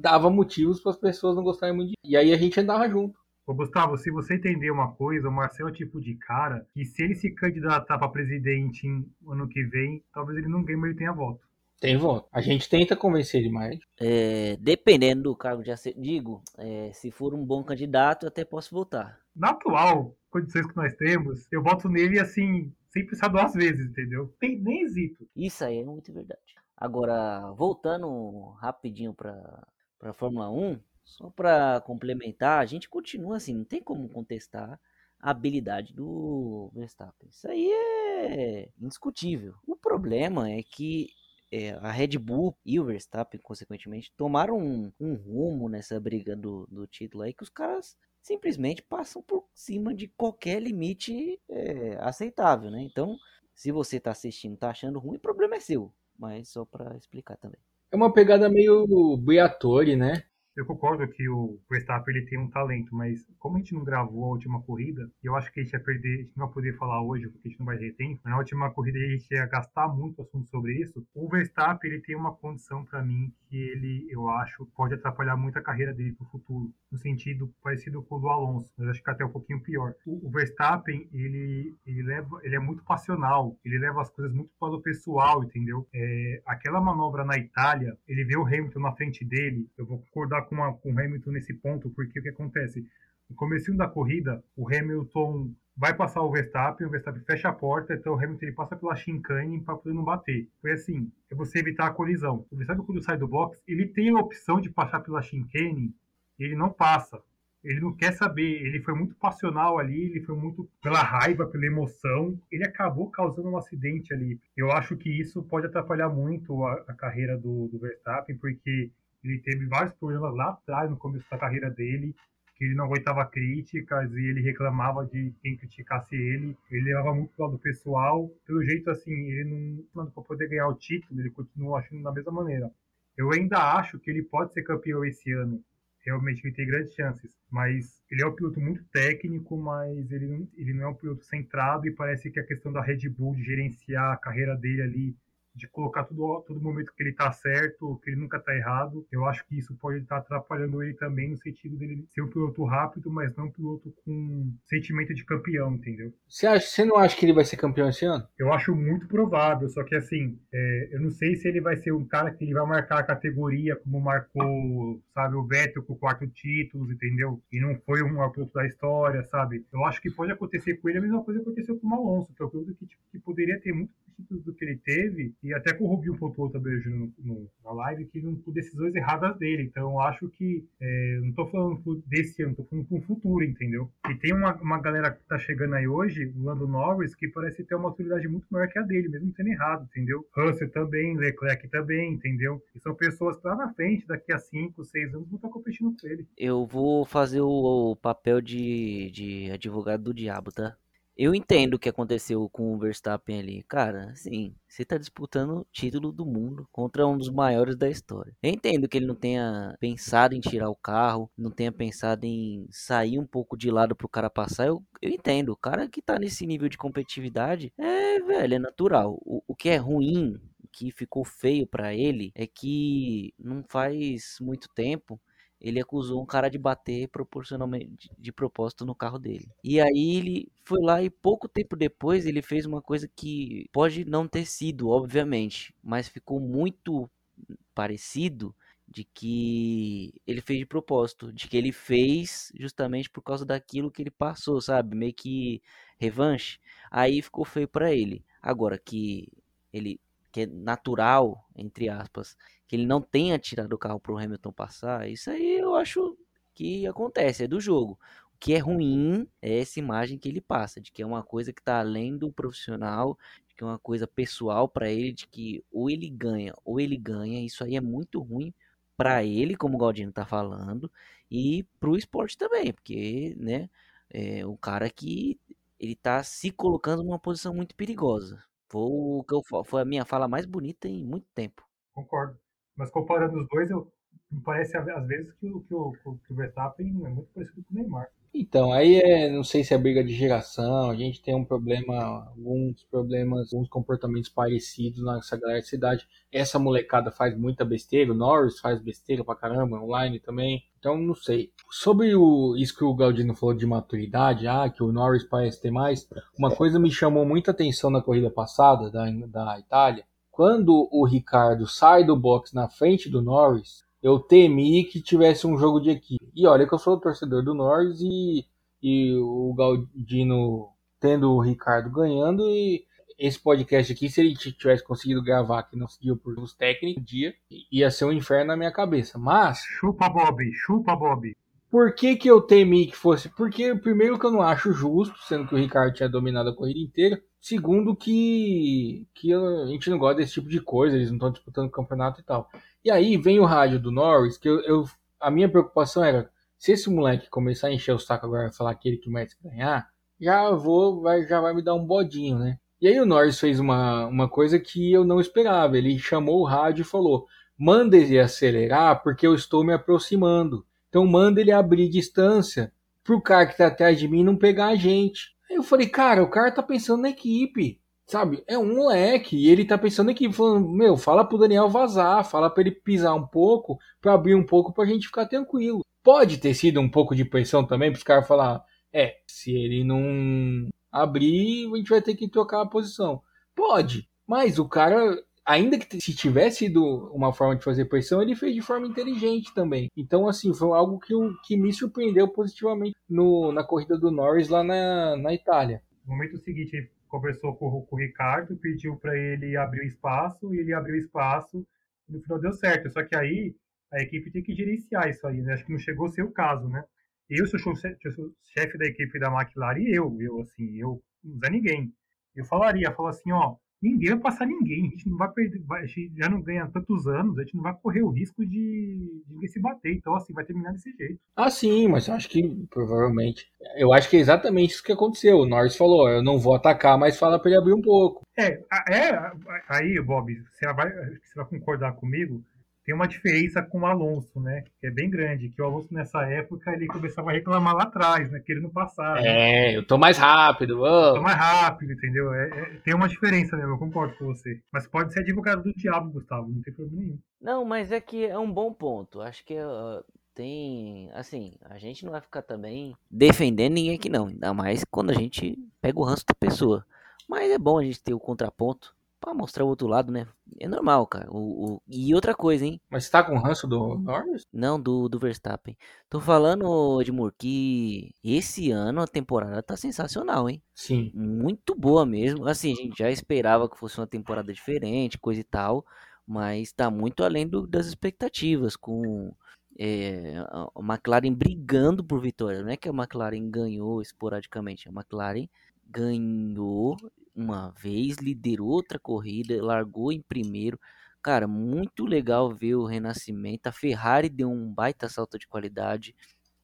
[SPEAKER 1] dava motivos para as pessoas não gostarem muito de E aí a gente andava junto.
[SPEAKER 2] Ô, Gustavo, se você entender uma coisa, o Marcel é o tipo de cara que se ele se candidatar para presidente ano que vem, talvez ele não ganhe, mas ele tenha voto.
[SPEAKER 1] Tem voto. A gente tenta convencer ele mais.
[SPEAKER 3] É, dependendo do cargo de digo, é, se for um bom candidato, eu até posso votar.
[SPEAKER 2] Na atual condições que nós temos, eu voto nele assim, sem pensar duas vezes, entendeu? Tem nem hesito.
[SPEAKER 3] Isso aí é muito verdade. Agora, voltando rapidinho para para Fórmula 1, só para complementar, a gente continua assim, não tem como contestar a habilidade do Verstappen. Isso aí é indiscutível. O problema é que é, a Red Bull e o Verstappen, consequentemente, tomaram um, um rumo nessa briga do, do, título aí que os caras simplesmente passam por cima de qualquer limite é, aceitável, né? Então, se você tá assistindo, tá achando ruim, o problema é seu. Mas só para explicar também.
[SPEAKER 1] É uma pegada meio Briatore, né?
[SPEAKER 2] Eu concordo que o Verstappen ele tem um talento, mas como a gente não gravou a última corrida, eu acho que a gente ia perder, a gente não vai poder falar hoje porque a gente não vai ter tempo. Na última corrida a gente ia gastar muito assunto sobre isso. O Verstappen ele tem uma condição para mim que ele, eu acho, pode atrapalhar muito a carreira dele para o futuro, no sentido parecido com o do Alonso, mas acho que até um pouquinho pior. O, o Verstappen ele ele leva, ele é muito passional, ele leva as coisas muito para o pessoal, entendeu? É, aquela manobra na Itália, ele vê o Hamilton na frente dele, eu vou concordar com, a, com o Hamilton nesse ponto, porque o que acontece? No começo da corrida, o Hamilton vai passar o Verstappen, o Verstappen fecha a porta, então o Hamilton ele passa pela chicane para poder não bater. Foi assim, é você evitar a colisão. O Verstappen quando sai do box, ele tem a opção de passar pela chicane, ele não passa. Ele não quer saber, ele foi muito passional ali, ele foi muito pela raiva, pela emoção, ele acabou causando um acidente ali. Eu acho que isso pode atrapalhar muito a, a carreira do, do Verstappen, porque ele teve vários problemas lá atrás, no começo da carreira dele, que ele não aguentava críticas e ele reclamava de quem criticasse ele. Ele levava muito pro lado pessoal. Pelo jeito, assim, ele não, para poder ganhar o título, ele continua achando da mesma maneira. Eu ainda acho que ele pode ser campeão esse ano. Realmente ele tem grandes chances. Mas ele é um piloto muito técnico, mas ele não, ele não é um piloto centrado e parece que a questão da Red Bull de gerenciar a carreira dele ali de colocar tudo todo momento que ele tá certo, que ele nunca tá errado. Eu acho que isso pode estar atrapalhando ele também no sentido dele ser um piloto rápido, mas não um piloto com sentimento de campeão, entendeu?
[SPEAKER 1] Você, acha, você não acha que ele vai ser campeão esse ano?
[SPEAKER 2] Eu acho muito provável, só que assim, é, eu não sei se ele vai ser um cara que ele vai marcar a categoria como marcou, sabe, o Vettel com o quarto título, entendeu? E não foi um piloto da história, sabe? Eu acho que pode acontecer com ele a mesma coisa que aconteceu com o Alonso, que é um piloto que, tipo, que poderia ter muito títulos do que ele teve, e até com o Rubinho pontuou também no, no, na live, que não por decisões erradas dele. Então eu acho que, é, não tô falando desse ano, tô falando com o futuro, entendeu? E tem uma, uma galera que tá chegando aí hoje, o Lando Norris, que parece ter uma autoridade muito maior que a dele, mesmo tendo errado, entendeu? Russell também, Leclerc também, entendeu? E são pessoas que lá na frente, daqui a 5, 6 anos, vão estar competindo com ele.
[SPEAKER 3] Eu vou fazer o, o papel de, de advogado do diabo, tá? Eu entendo o que aconteceu com o Verstappen ali. Cara, assim, você tá disputando o título do mundo contra um dos maiores da história. Eu entendo que ele não tenha pensado em tirar o carro, não tenha pensado em sair um pouco de lado pro cara passar. Eu, eu entendo. O cara que tá nesse nível de competitividade é, velho, é natural. O, o que é ruim, que ficou feio para ele, é que não faz muito tempo ele acusou um cara de bater proporcionalmente de, propósito no carro dele. E aí ele foi lá e pouco tempo depois ele fez uma coisa que pode não ter sido, obviamente, mas ficou muito parecido de que ele fez de propósito, de que ele fez justamente por causa daquilo que ele passou, sabe? Meio que revanche. Aí ficou feio para ele. Agora que ele que é natural, entre aspas, que ele não tenha tirado o carro para o Hamilton passar, isso aí eu acho que acontece, é do jogo. O que é ruim é essa imagem que ele passa, de que é uma coisa que está além do profissional, de que é uma coisa pessoal para ele, de que ou ele ganha ou ele ganha. Isso aí é muito ruim para ele, como o Galdino está falando, e para o esporte também, porque, né, é um cara que ele está se colocando numa posição muito perigosa. Foi, o que eu, foi a minha fala mais bonita em muito tempo.
[SPEAKER 2] Concordo. Mas comparando os dois, eu, me parece às vezes que, que, o, que o Verstappen é muito parecido com o Neymar.
[SPEAKER 1] Então, aí é, não sei se é briga de geração, a gente tem um problema, alguns problemas, alguns comportamentos parecidos nessa galera de cidade. Essa molecada faz muita besteira, o Norris faz besteira pra caramba, online também. Então, não sei. Sobre o, isso que o Galdino falou de maturidade, ah, que o Norris parece ter mais, uma coisa me chamou muita atenção na corrida passada da, da Itália, quando o Ricardo sai do box na frente do Norris, eu temi que tivesse um jogo de equipe. E olha que eu sou torcedor do Norris e, e o Galdino tendo o Ricardo ganhando e esse podcast aqui, se ele tivesse conseguido gravar aqui no dia por os técnicos, dia, ia ser um inferno na minha cabeça. Mas.
[SPEAKER 2] Chupa Bob, chupa Bob.
[SPEAKER 1] Por que, que eu temi que fosse? Porque, primeiro, que eu não acho justo, sendo que o Ricardo tinha dominado a corrida inteira. Segundo, que, que a gente não gosta desse tipo de coisa, eles não estão disputando campeonato e tal. E aí vem o rádio do Norris, que eu, eu, a minha preocupação era: se esse moleque começar a encher o saco agora e falar que ele que merece ganhar, já vou, vai, já vai me dar um bodinho, né? E aí o Norris fez uma, uma coisa que eu não esperava. Ele chamou o rádio e falou: manda ele acelerar porque eu estou me aproximando. Então manda ele abrir distância pro cara que tá atrás de mim não pegar a gente. Aí eu falei, cara, o cara tá pensando na equipe, sabe? É um moleque e ele tá pensando na equipe, falando, meu, fala pro Daniel vazar, fala pra ele pisar um pouco, pra abrir um pouco pra gente ficar tranquilo. Pode ter sido um pouco de pressão também pros caras falar, é, se ele não abrir, a gente vai ter que trocar a posição. Pode, mas o cara ainda que se tivesse sido uma forma de fazer pressão, ele fez de forma inteligente também. Então, assim, foi algo que, que me surpreendeu positivamente no, na corrida do Norris lá na, na Itália.
[SPEAKER 2] No momento seguinte, ele conversou com, com o Ricardo, pediu para ele abrir o espaço, e ele abriu o espaço, e no final deu certo. Só que aí a equipe tem que gerenciar isso aí, né? Acho que não chegou a ser o caso, né? Eu sou chefe da equipe da McLaren e eu, eu assim, eu não usa ninguém. Eu falaria, falo assim, ó, ninguém vai passar ninguém. A gente não vai perder, vai, a gente já não ganha tantos anos, a gente não vai correr o risco de, de se bater. Então, assim, vai terminar desse jeito.
[SPEAKER 1] Ah, sim, mas eu acho que provavelmente. Eu acho que é exatamente isso que aconteceu. O Norris falou: eu não vou atacar, mas fala pra ele abrir um pouco.
[SPEAKER 2] É, é aí, Bob, você vai, você vai concordar comigo tem uma diferença com o Alonso, né? Que é bem grande. Que o Alonso nessa época ele começava a reclamar lá atrás, né? Que ele não passava.
[SPEAKER 1] É, eu tô mais rápido. Oh.
[SPEAKER 2] Tô mais rápido, entendeu? É, é, tem uma diferença, né? Eu concordo com você. Mas pode ser advogado do diabo, Gustavo. Não tem problema nenhum.
[SPEAKER 3] Não, mas é que é um bom ponto. Acho que uh, tem. Assim, a gente não vai ficar também defendendo ninguém aqui, não. Ainda mais quando a gente pega o ranço da pessoa. Mas é bom a gente ter o contraponto para mostrar o outro lado, né? É normal, cara. O, o... E outra coisa, hein?
[SPEAKER 1] Mas você tá com ranço do Norris?
[SPEAKER 3] Não, do, do Verstappen. Tô falando, Edmur, que esse ano a temporada tá sensacional, hein?
[SPEAKER 1] Sim.
[SPEAKER 3] Muito boa mesmo. Assim, a gente já esperava que fosse uma temporada diferente, coisa e tal. Mas tá muito além do, das expectativas, com é, a McLaren brigando por vitória. Não é que a McLaren ganhou esporadicamente, a McLaren ganhou uma vez, liderou outra corrida, largou em primeiro. Cara, muito legal ver o renascimento. A Ferrari deu um baita salto de qualidade.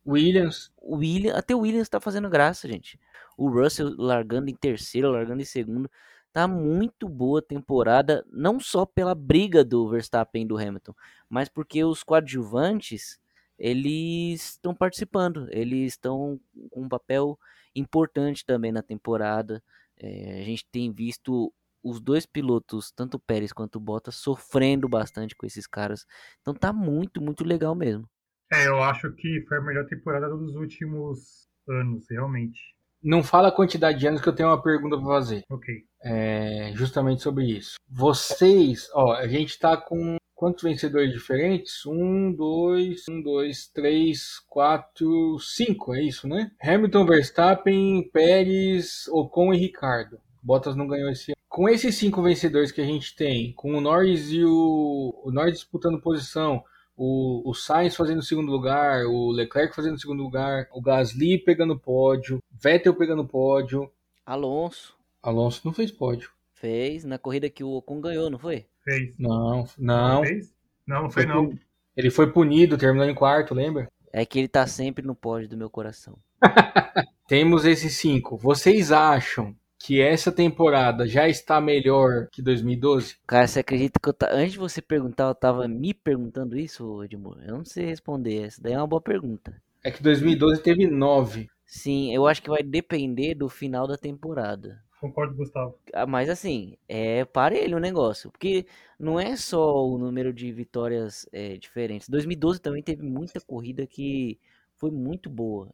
[SPEAKER 1] Williams.
[SPEAKER 3] O Williams, até o Williams tá fazendo graça, gente. O Russell largando em terceiro, largando em segundo. Tá muito boa a temporada, não só pela briga do Verstappen e do Hamilton, mas porque os coadjuvantes, eles estão participando, eles estão com um papel importante também na temporada. É, a gente tem visto os dois pilotos, tanto o Pérez quanto o Bottas, sofrendo bastante com esses caras. Então tá muito, muito legal mesmo.
[SPEAKER 2] É, eu acho que foi a melhor temporada dos últimos anos, realmente.
[SPEAKER 1] Não fala a quantidade de anos que eu tenho uma pergunta para fazer.
[SPEAKER 2] Ok.
[SPEAKER 1] É, justamente sobre isso. Vocês, ó, a gente tá com quantos vencedores diferentes? Um, dois, um, dois, três, quatro, cinco, é isso, né? Hamilton, Verstappen, Pérez, Ocon e Ricardo. Bottas não ganhou esse ano. Com esses cinco vencedores que a gente tem, com o Norris e o, o Norris disputando posição, o, o Sainz fazendo segundo lugar, o Leclerc fazendo segundo lugar, o Gasly pegando pódio, Vettel pegando pódio.
[SPEAKER 3] Alonso.
[SPEAKER 1] Alonso não fez pódio.
[SPEAKER 3] Fez na corrida que o Ocon ganhou, não foi?
[SPEAKER 2] Fez.
[SPEAKER 1] Não, não.
[SPEAKER 2] Não fez? Não, não foi, não.
[SPEAKER 1] Ele foi punido, terminou em quarto, lembra?
[SPEAKER 3] É que ele tá sempre no pódio do meu coração. (laughs)
[SPEAKER 1] Temos esses cinco. Vocês acham que essa temporada já está melhor que 2012?
[SPEAKER 3] Cara, você acredita que eu ta... antes de você perguntar, eu tava me perguntando isso, Edmur? Eu não sei responder. Essa daí é uma boa pergunta.
[SPEAKER 1] É que 2012 teve nove.
[SPEAKER 3] Sim, eu acho que vai depender do final da temporada.
[SPEAKER 2] Concordo, Gustavo.
[SPEAKER 3] Ah, Mas assim, é parelho o negócio. Porque não é só o número de vitórias é, diferentes. 2012 também teve muita corrida que foi muito boa.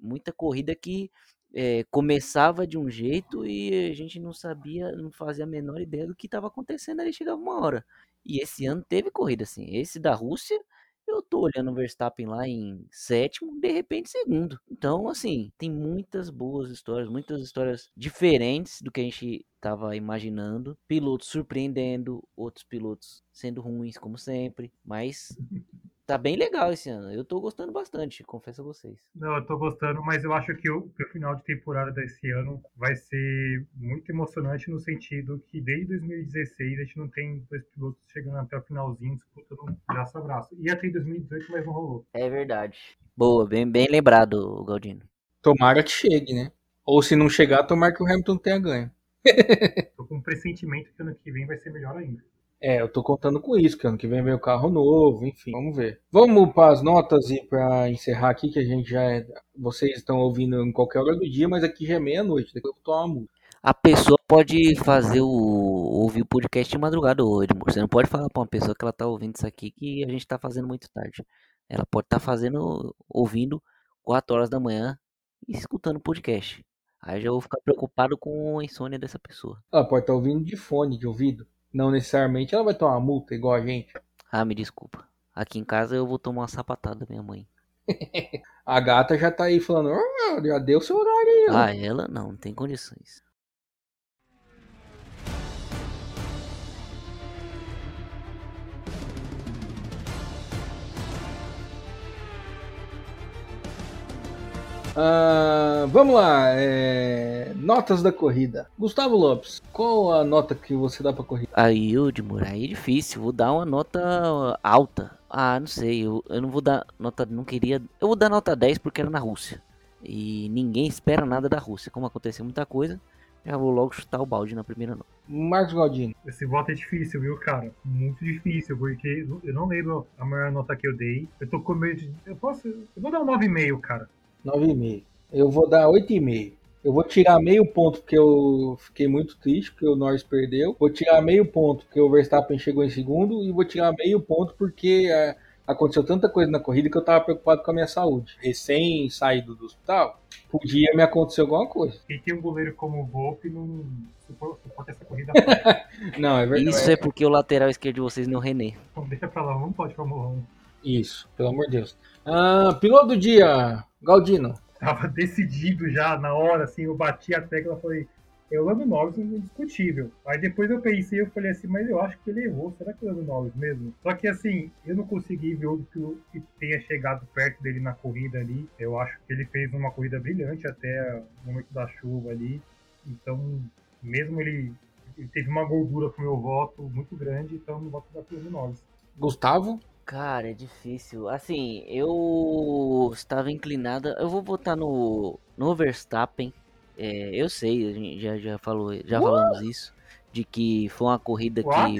[SPEAKER 3] Muita corrida que é, começava de um jeito e a gente não sabia, não fazia a menor ideia do que estava acontecendo ali, chegava uma hora. E esse ano teve corrida assim. Esse da Rússia, eu tô olhando o Verstappen lá em sétimo, de repente segundo. Então, assim, tem muitas boas histórias, muitas histórias diferentes do que a gente tava imaginando. Pilotos surpreendendo, outros pilotos sendo ruins, como sempre. Mas tá bem legal esse ano. Eu tô gostando bastante, confesso a vocês.
[SPEAKER 2] Não, eu tô gostando, mas eu acho que o, que o final de temporada desse ano vai ser muito emocionante no sentido que desde 2016 a gente não tem dois pilotos chegando até o finalzinho disputando braço a braço. Ia ter em 2018, mas não rolou.
[SPEAKER 3] É verdade. Boa, bem, bem lembrado, Galdino.
[SPEAKER 1] Tomara que chegue, né? Ou se não chegar, tomara que o Hamilton tenha ganho. (laughs)
[SPEAKER 2] Tô com um pressentimento que ano que vem vai ser melhor ainda.
[SPEAKER 1] É, eu tô contando com isso, que ano que vem vem o carro novo, enfim, vamos ver. Vamos para as notas e para encerrar aqui, que a gente já é. Vocês estão ouvindo em qualquer hora do dia, mas aqui já é meia-noite, daqui eu vou tomar uma música.
[SPEAKER 3] A pessoa pode fazer o ouvir o podcast de madrugada hoje. Você não pode falar pra uma pessoa que ela tá ouvindo isso aqui que a gente tá fazendo muito tarde. Ela pode estar fazendo, ouvindo 4 horas da manhã e escutando o podcast. Aí eu já vou ficar preocupado com a insônia dessa pessoa.
[SPEAKER 1] Ela pode estar ouvindo de fone, de ouvido. Não necessariamente ela vai tomar uma multa igual a gente.
[SPEAKER 3] Ah, me desculpa. Aqui em casa eu vou tomar uma sapatada da minha mãe. (laughs)
[SPEAKER 1] A gata já tá aí falando, "Ah, já deu seu horário aí. ó."
[SPEAKER 3] Ah, ela não, não tem condições.
[SPEAKER 1] Ah, vamos lá, é, notas da corrida. Gustavo Lopes, qual a nota que você dá pra corrida?
[SPEAKER 3] Aí, Udmur, aí é difícil. Vou dar uma nota alta. Ah, não sei. Eu, eu não vou dar nota. Não queria. Eu vou dar nota 10 porque era na Rússia. E ninguém espera nada da Rússia. Como aconteceu muita coisa, já vou logo chutar o balde na primeira nota.
[SPEAKER 1] Marcos Galdino.
[SPEAKER 2] Esse voto é difícil, viu, cara? Muito difícil, porque eu não lembro a maior nota que eu dei. Eu tô com medo de. Eu posso. Eu vou dar um 9,5, cara.
[SPEAKER 1] 9,5. Eu vou dar 8,5. Eu vou tirar meio ponto porque eu fiquei muito triste porque o Norris perdeu. Vou tirar meio ponto porque o Verstappen chegou em segundo. E vou tirar meio ponto porque é, aconteceu tanta coisa na corrida que eu tava preocupado com a minha saúde. Recém saído do hospital, podia me acontecer alguma coisa.
[SPEAKER 2] Quem tem um goleiro como o Volpe não suporta suporta essa corrida. (laughs)
[SPEAKER 1] Não, é verdade.
[SPEAKER 3] Isso é porque o lateral esquerdo de vocês não é o René.
[SPEAKER 2] então deixa pra lá, vamos pode Fórmula 1.
[SPEAKER 1] Isso, pelo amor de Deus. Ah, piloto do dia, Galdino.
[SPEAKER 2] Tava decidido já na hora, assim, eu bati a tecla e falei, é o Lando Norris indiscutível. Aí depois eu pensei, eu falei assim, mas eu acho que ele errou, será que é o Lando Norris mesmo? Só que assim, eu não consegui ver outro que, tenha chegado perto dele na corrida ali. Eu acho que ele fez uma corrida brilhante até o momento da chuva ali. Então, mesmo ele, ele teve uma gordura pro meu voto muito grande, então eu voto da Lando Norris.
[SPEAKER 1] Gustavo.
[SPEAKER 3] Cara, é difícil. Assim, eu estava inclinada. Eu vou votar no, no Verstappen. É, eu sei, a gente já, já, falou, já falamos isso. De que foi uma corrida que
[SPEAKER 2] What?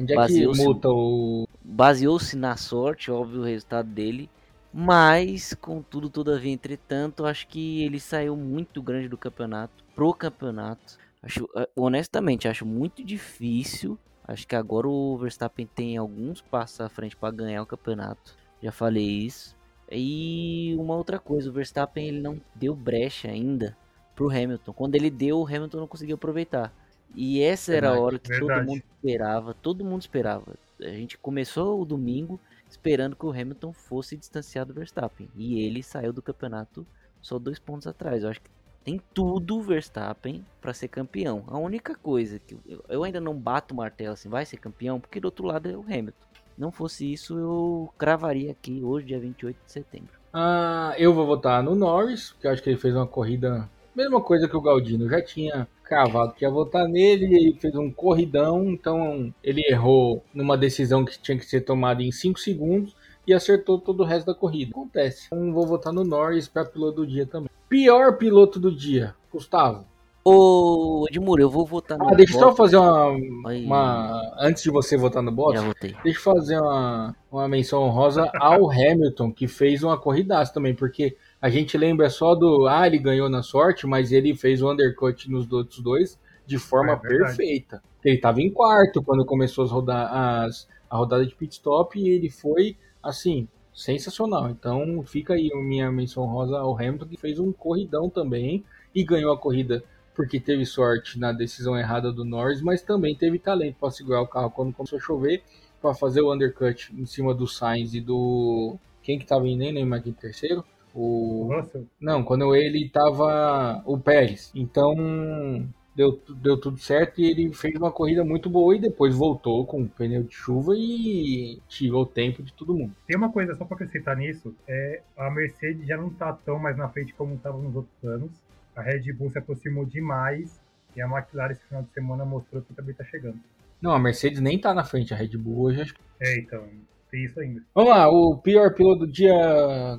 [SPEAKER 1] É que
[SPEAKER 3] Baseou-se-
[SPEAKER 1] o.
[SPEAKER 3] baseou-se na sorte, óbvio, o resultado dele. Mas, contudo, todavia, entretanto, acho que ele saiu muito grande do campeonato, pro campeonato. Acho, eh, honestamente, acho muito difícil. Acho que agora o Verstappen tem alguns passos à frente para ganhar o campeonato. Já falei isso. E uma outra coisa, o Verstappen ele não deu brecha ainda pro Hamilton. Quando ele deu, o Hamilton não conseguiu aproveitar. E essa era a hora que todo
[SPEAKER 2] verdade.
[SPEAKER 3] mundo esperava, todo mundo esperava. A gente começou o domingo esperando que o Hamilton fosse distanciado do Verstappen. E ele saiu do campeonato só dois pontos atrás. Eu acho que tem tudo o Verstappen para ser campeão. A única coisa que eu, eu ainda não bato o martelo assim, vai ser campeão, porque do outro lado é o Hamilton. Não fosse isso, eu cravaria aqui hoje, dia 28 de setembro.
[SPEAKER 1] Ah, eu vou votar no Norris, porque eu acho que ele fez uma corrida. Mesma coisa que o Galdino. Já tinha cravado que ia votar nele, ele fez um corridão, então ele errou numa decisão que tinha que ser tomada em 5 segundos e acertou todo o resto da corrida. Acontece. Então vou votar no Norris para piloto do dia também. Pior piloto do dia, Gustavo.
[SPEAKER 3] Ô, Edmur, eu vou votar no
[SPEAKER 1] Ah, deixa eu só fazer uma, uma. Antes de você votar no Bottas. Deixa eu fazer uma, uma menção honrosa ao (laughs) Hamilton, que fez uma corridaça também, porque a gente lembra só do. Ah, ele ganhou na sorte, mas ele fez o undercut nos outros dois de forma
[SPEAKER 2] É
[SPEAKER 1] perfeita. Ele estava em quarto quando começou as rodar, as, a rodada de pit stop e ele foi, assim, sensacional. Então fica aí a minha menção honrosa ao Hamilton, que fez um corridão também e ganhou a corrida porque teve sorte na decisão errada do Norris, mas também teve talento para segurar o carro quando começou a chover para fazer o undercut em cima do Sainz e do quem que tava em nem lembro aqui terceiro, o
[SPEAKER 2] Russell,
[SPEAKER 1] não, quando ele tava o Pérez. Então deu, deu tudo certo e ele fez uma corrida muito boa e depois voltou com o pneu de chuva e tirou o tempo de todo mundo.
[SPEAKER 2] Tem uma coisa só para acrescentar nisso, é a Mercedes já não tá tão mais na frente como estava nos outros anos. A Red Bull se aproximou demais e a McLaren esse final de semana mostrou que também tá chegando.
[SPEAKER 1] Não, a Mercedes nem tá na frente, a Red Bull hoje. acho que-
[SPEAKER 2] É, então, tem isso ainda.
[SPEAKER 1] Vamos lá, o pior piloto do dia,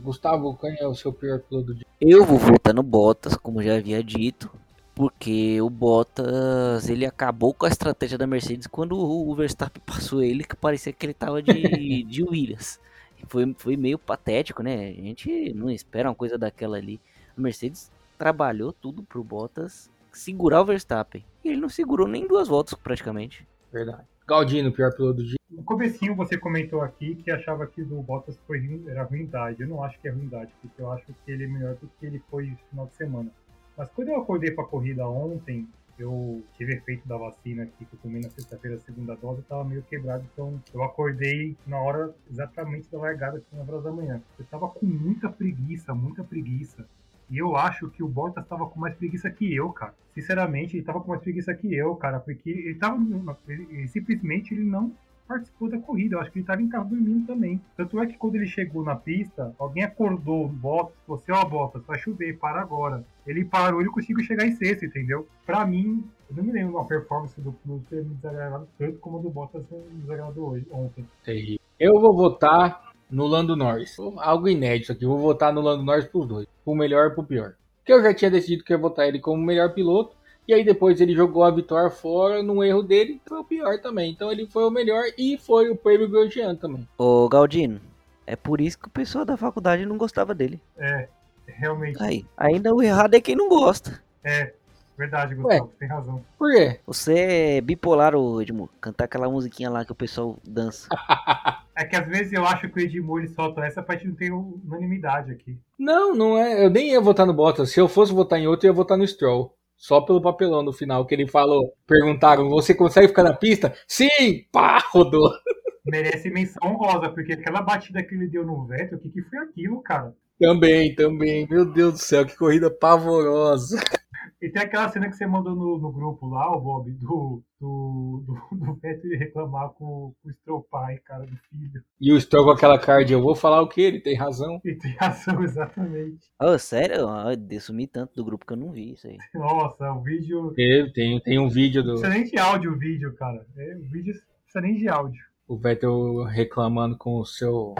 [SPEAKER 1] Gustavo, quem é o seu pior piloto do dia?
[SPEAKER 3] Eu vou votar no Bottas, como já havia dito, porque o Bottas ele acabou com a estratégia da Mercedes quando o Verstappen (laughs) passou ele, que parecia que ele tava de, (laughs) de Williams. Foi, foi meio patético, né? A gente não espera uma coisa daquela ali. A Mercedes trabalhou tudo pro Bottas segurar o Verstappen. E ele não segurou nem duas voltas praticamente.
[SPEAKER 1] Verdade. Galdino, pior piloto do dia.
[SPEAKER 2] No comecinho você comentou aqui que achava que o do Bottas foi, ruim- era ruindade. Eu não acho que é ruindade, porque eu acho que ele é melhor do que ele foi no final de semana. Mas quando eu acordei para a corrida ontem, eu tive efeito da vacina aqui que eu tomei na sexta-feira, a segunda dose, eu tava meio quebrado, então eu acordei na hora exatamente da largada, que 9 horas da manhã. Eu tava com muita preguiça, muita preguiça. E eu acho que o Bottas tava com mais preguiça que eu, cara. Sinceramente, ele tava com mais preguiça que eu, cara, porque ele tava. Ele, ele simplesmente ele não participou da corrida. Eu acho que ele estava em casa dormindo também. Tanto é que quando ele chegou na pista, alguém acordou o Bottas, você, ó, Bottas, vai chover, para agora. Ele parou, ele conseguiu chegar em sexto, entendeu? Pra mim, eu não me lembro uma performance do Clube ter me desagradado tanto como a do Bottas me desagradou hoje, ontem.
[SPEAKER 1] Terrível. Eu vou votar no Lando Norris. Algo inédito aqui. Vou votar no Lando Norris pros dois. Pro melhor e pro pior. Porque eu já tinha decidido que ia votar ele como melhor piloto. E aí depois ele jogou a vitória fora num erro dele, foi o pior também. Então ele foi o melhor e foi o prêmio Grosjean também.
[SPEAKER 3] Ô Galdino, é por isso que o pessoal da faculdade não gostava dele.
[SPEAKER 2] É, realmente.
[SPEAKER 3] Aí, ainda o errado é quem não gosta.
[SPEAKER 2] É, verdade, Gustavo, tem razão.
[SPEAKER 1] Por quê?
[SPEAKER 3] Você é bipolar, ô Edmundo. Cantar aquela musiquinha lá que o pessoal dança. (laughs)
[SPEAKER 2] É que às vezes eu acho que o Edmur ele solta essa pra gente não ter unanimidade aqui.
[SPEAKER 1] Não, não é. Eu nem ia votar no Bottas. Se eu fosse votar em outro, eu ia votar no Stroll. Só pelo papelão no final que ele falou. Perguntaram: você consegue ficar na pista? Sim! Pá, rodou.
[SPEAKER 2] Merece menção honrosa, porque aquela batida que ele deu no Vettel, o que, que foi aquilo, cara?
[SPEAKER 1] Também, também. Meu Deus do céu, que corrida pavorosa.
[SPEAKER 2] E tem aquela cena que você mandou no, no grupo lá, o Bob, do, do, do, do Vettel reclamar com, com o Stroll pai, cara, do filho.
[SPEAKER 1] E o Stroll com aquela card, eu vou falar o que? Ele tem razão.
[SPEAKER 2] Ele tem razão, (laughs) exatamente.
[SPEAKER 3] Ô, sério? Eu sumi tanto do grupo que eu não vi isso aí.
[SPEAKER 2] Nossa, o vídeo.
[SPEAKER 1] Teve, tem, tem um vídeo do.
[SPEAKER 2] Não precisa nem de áudio o vídeo, cara. É, o vídeo não precisa nem de áudio.
[SPEAKER 1] O Vettel reclamando com o seu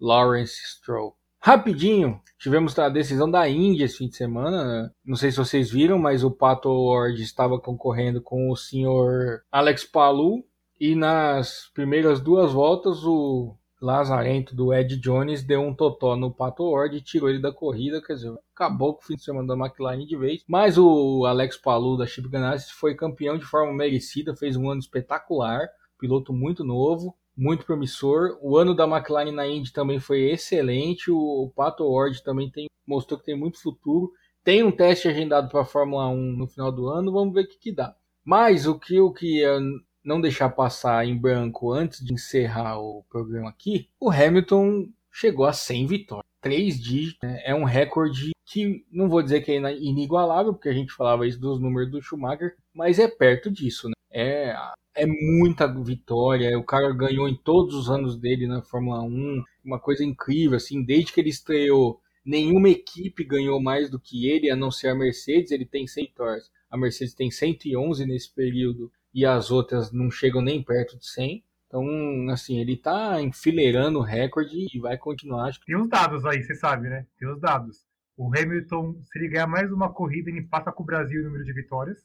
[SPEAKER 1] Lawrence Stroll. Rapidinho, tivemos a decisão da Índia esse fim de semana. Não sei se vocês viram, mas o Pato Ward estava concorrendo com o senhor Alex Palu. E nas primeiras duas voltas, o Lazarento do Ed Jones deu um totó no Pato Ward e tirou ele da corrida. Quer dizer, acabou com o fim de semana da McLaren de vez. Mas o Alex Palu da Chip Ganassi foi campeão de forma merecida, fez um ano espetacular. Piloto muito novo muito promissor. O ano da McLaren na Indy também foi excelente. O Pato Ward também tem, mostrou que tem muito futuro. Tem um teste agendado para a Fórmula 1 no final do ano. Vamos ver o que, que dá. Mas o que eu queria não deixar passar em branco antes de encerrar o programa aqui, o Hamilton chegou a 100 vitórias. Três dígitos, né? é um recorde que não vou dizer que é inigualável, porque a gente falava isso dos números do Schumacher, mas é perto disso, né? É é muita vitória. O cara ganhou em todos os anos dele na Fórmula 1. Uma coisa incrível, assim, desde que ele estreou, nenhuma equipe ganhou mais do que ele, a não ser a Mercedes. Ele tem 100 vitórias. A Mercedes tem 111 nesse período e as outras não chegam nem perto de 100. Então, assim, ele tá enfileirando o recorde e vai continuar.
[SPEAKER 2] Tem os dados aí, você sabe, né? Tem os dados. O Hamilton, se ele ganhar mais uma corrida, ele empata com o Brasil o número de vitórias.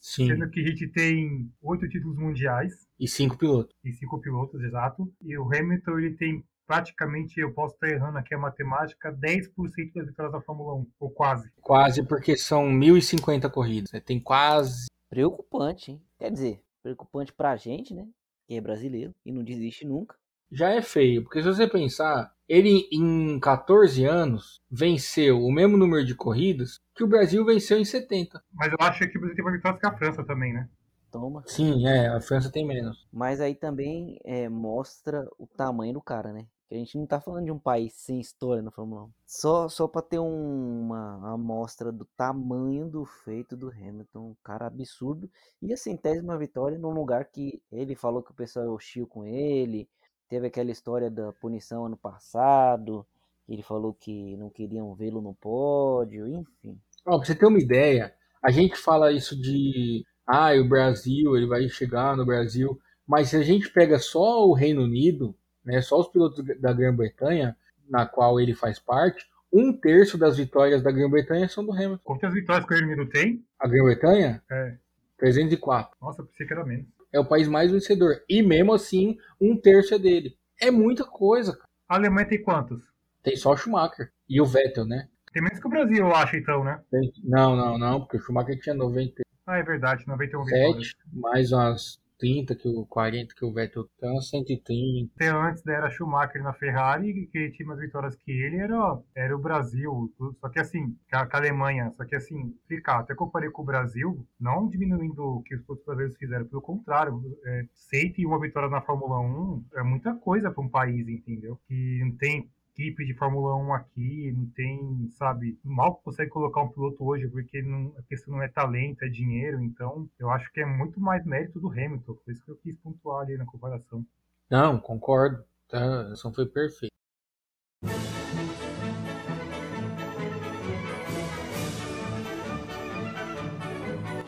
[SPEAKER 1] Sim.
[SPEAKER 2] Sendo que a gente tem oito títulos mundiais.
[SPEAKER 1] E cinco pilotos.
[SPEAKER 2] E cinco pilotos, exato. E o Hamilton, ele tem praticamente, eu posso estar errando aqui a matemática, 10% das vitórias da Fórmula 1, ou quase.
[SPEAKER 1] Quase, porque são 1.050 corridas. Né? Tem quase.
[SPEAKER 3] Preocupante, hein? Quer dizer, preocupante pra gente, né? Que é brasileiro e não desiste nunca.
[SPEAKER 1] Já é feio, porque se você pensar, ele em 14 anos venceu o mesmo número de corridas que o Brasil venceu em 70.
[SPEAKER 2] Mas eu acho que o Brasil tem mais vitórias que a França também, né?
[SPEAKER 3] Toma.
[SPEAKER 1] Sim, é, a França tem menos.
[SPEAKER 3] Mas aí também é, mostra o tamanho do cara, né? Que a gente não tá falando de um país sem história na Fórmula 1. Só, só pra ter um, uma amostra do tamanho do feito do Hamilton. Um cara absurdo. E a centésima vitória num lugar que ele falou que o pessoal é hostil com ele. Teve aquela história da punição ano passado. Ele falou que não queriam vê-lo no pódio, enfim.
[SPEAKER 1] Ó, pra você ter uma ideia, a gente fala isso de ah, o Brasil, ele vai chegar no Brasil, mas se a gente pega só o Reino Unido, né, só os pilotos da Grã-Bretanha, na qual ele faz parte, um terço das vitórias da Grã-Bretanha são do Hamilton.
[SPEAKER 2] Quantas vitórias que o Reino Unido tem?
[SPEAKER 1] A Grã-Bretanha?
[SPEAKER 2] É.
[SPEAKER 1] 304.
[SPEAKER 2] Nossa, pensei que era menos.
[SPEAKER 1] É o país mais vencedor. E mesmo assim, um terço é dele. É muita coisa. Cara.
[SPEAKER 2] A Alemanha tem quantos?
[SPEAKER 1] Tem só o Schumacher. E o Vettel, né?
[SPEAKER 2] Tem menos que o Brasil, eu acho, então, né?
[SPEAKER 1] Tem... Não, não, não, porque o Schumacher tinha 90.
[SPEAKER 2] Ah, é verdade, 91
[SPEAKER 1] vitórias. mais umas 30 que o 40 que o Vettel tem, umas 130.
[SPEAKER 2] Até antes da era Schumacher na Ferrari, que tinha mais vitórias que ele, era, era o Brasil. Só que assim, com a, Alemanha, só que assim, ficar, até comparei com o Brasil, não diminuindo o que os outros brasileiros fizeram, pelo contrário, é, 101 vitórias na Fórmula 1 é muita coisa para um país, entendeu? Que não tem equipe de Fórmula 1 aqui, não tem, sabe, mal consegue colocar um piloto hoje porque não, a questão não é talento, é dinheiro, então eu acho que é muito mais mérito do Hamilton, por isso que eu quis pontuar ali na comparação.
[SPEAKER 1] Não, concordo. Tá? A foi perfeita.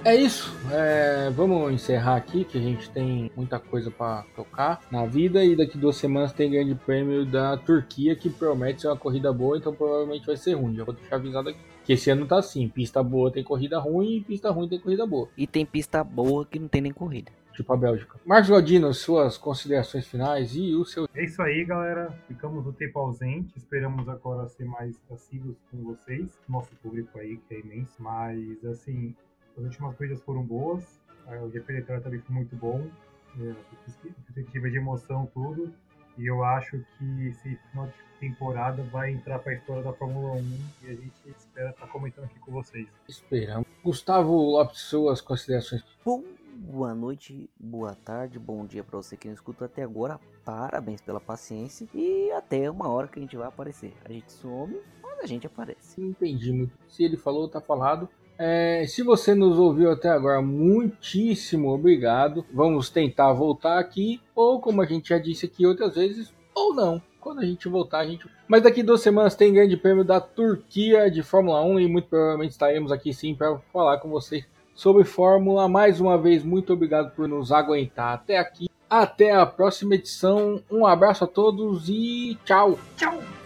[SPEAKER 1] É isso. É, vamos encerrar aqui, que a gente tem muita coisa para tocar na vida. E daqui duas semanas tem grande prêmio da Turquia, que promete ser uma corrida boa, então provavelmente vai ser ruim. Já vou deixar avisado aqui. Que esse ano tá assim: pista boa tem corrida ruim, e pista ruim tem corrida boa.
[SPEAKER 3] E tem pista boa que não tem nem corrida.
[SPEAKER 1] Tipo a Bélgica. Marcos Galdino, suas considerações finais e o seu.
[SPEAKER 2] É isso aí, galera. Ficamos no tempo ausente. Esperamos agora ser mais passivos com vocês, nosso público aí, que é imenso. Mas, assim, as últimas corridas foram boas. O GP de também foi muito bom. É, perspectiva de emoção, tudo. E eu acho que esse final de temporada vai entrar para a história da Fórmula 1 e a gente espera estar tá comentando aqui com vocês.
[SPEAKER 1] Esperamos. Gustavo Lopes, suas considerações.
[SPEAKER 3] Bom, boa noite, boa tarde, bom dia para você que não escuta até agora. Parabéns pela paciência e até uma hora que a gente vai aparecer. A gente some, mas a gente aparece.
[SPEAKER 1] Entendi muito. Se ele falou, tá falado. É, se você nos ouviu até agora, muitíssimo obrigado. Vamos tentar voltar aqui, ou como a gente já disse aqui outras vezes, ou não. Quando a gente voltar, a gente. Mas daqui duas semanas tem grande prêmio da Turquia de Fórmula 1 e muito provavelmente estaremos aqui sim para falar com vocês sobre Fórmula. Mais uma vez, muito obrigado por nos aguentar até aqui. Até a próxima edição. Um abraço a todos e tchau.
[SPEAKER 2] Tchau.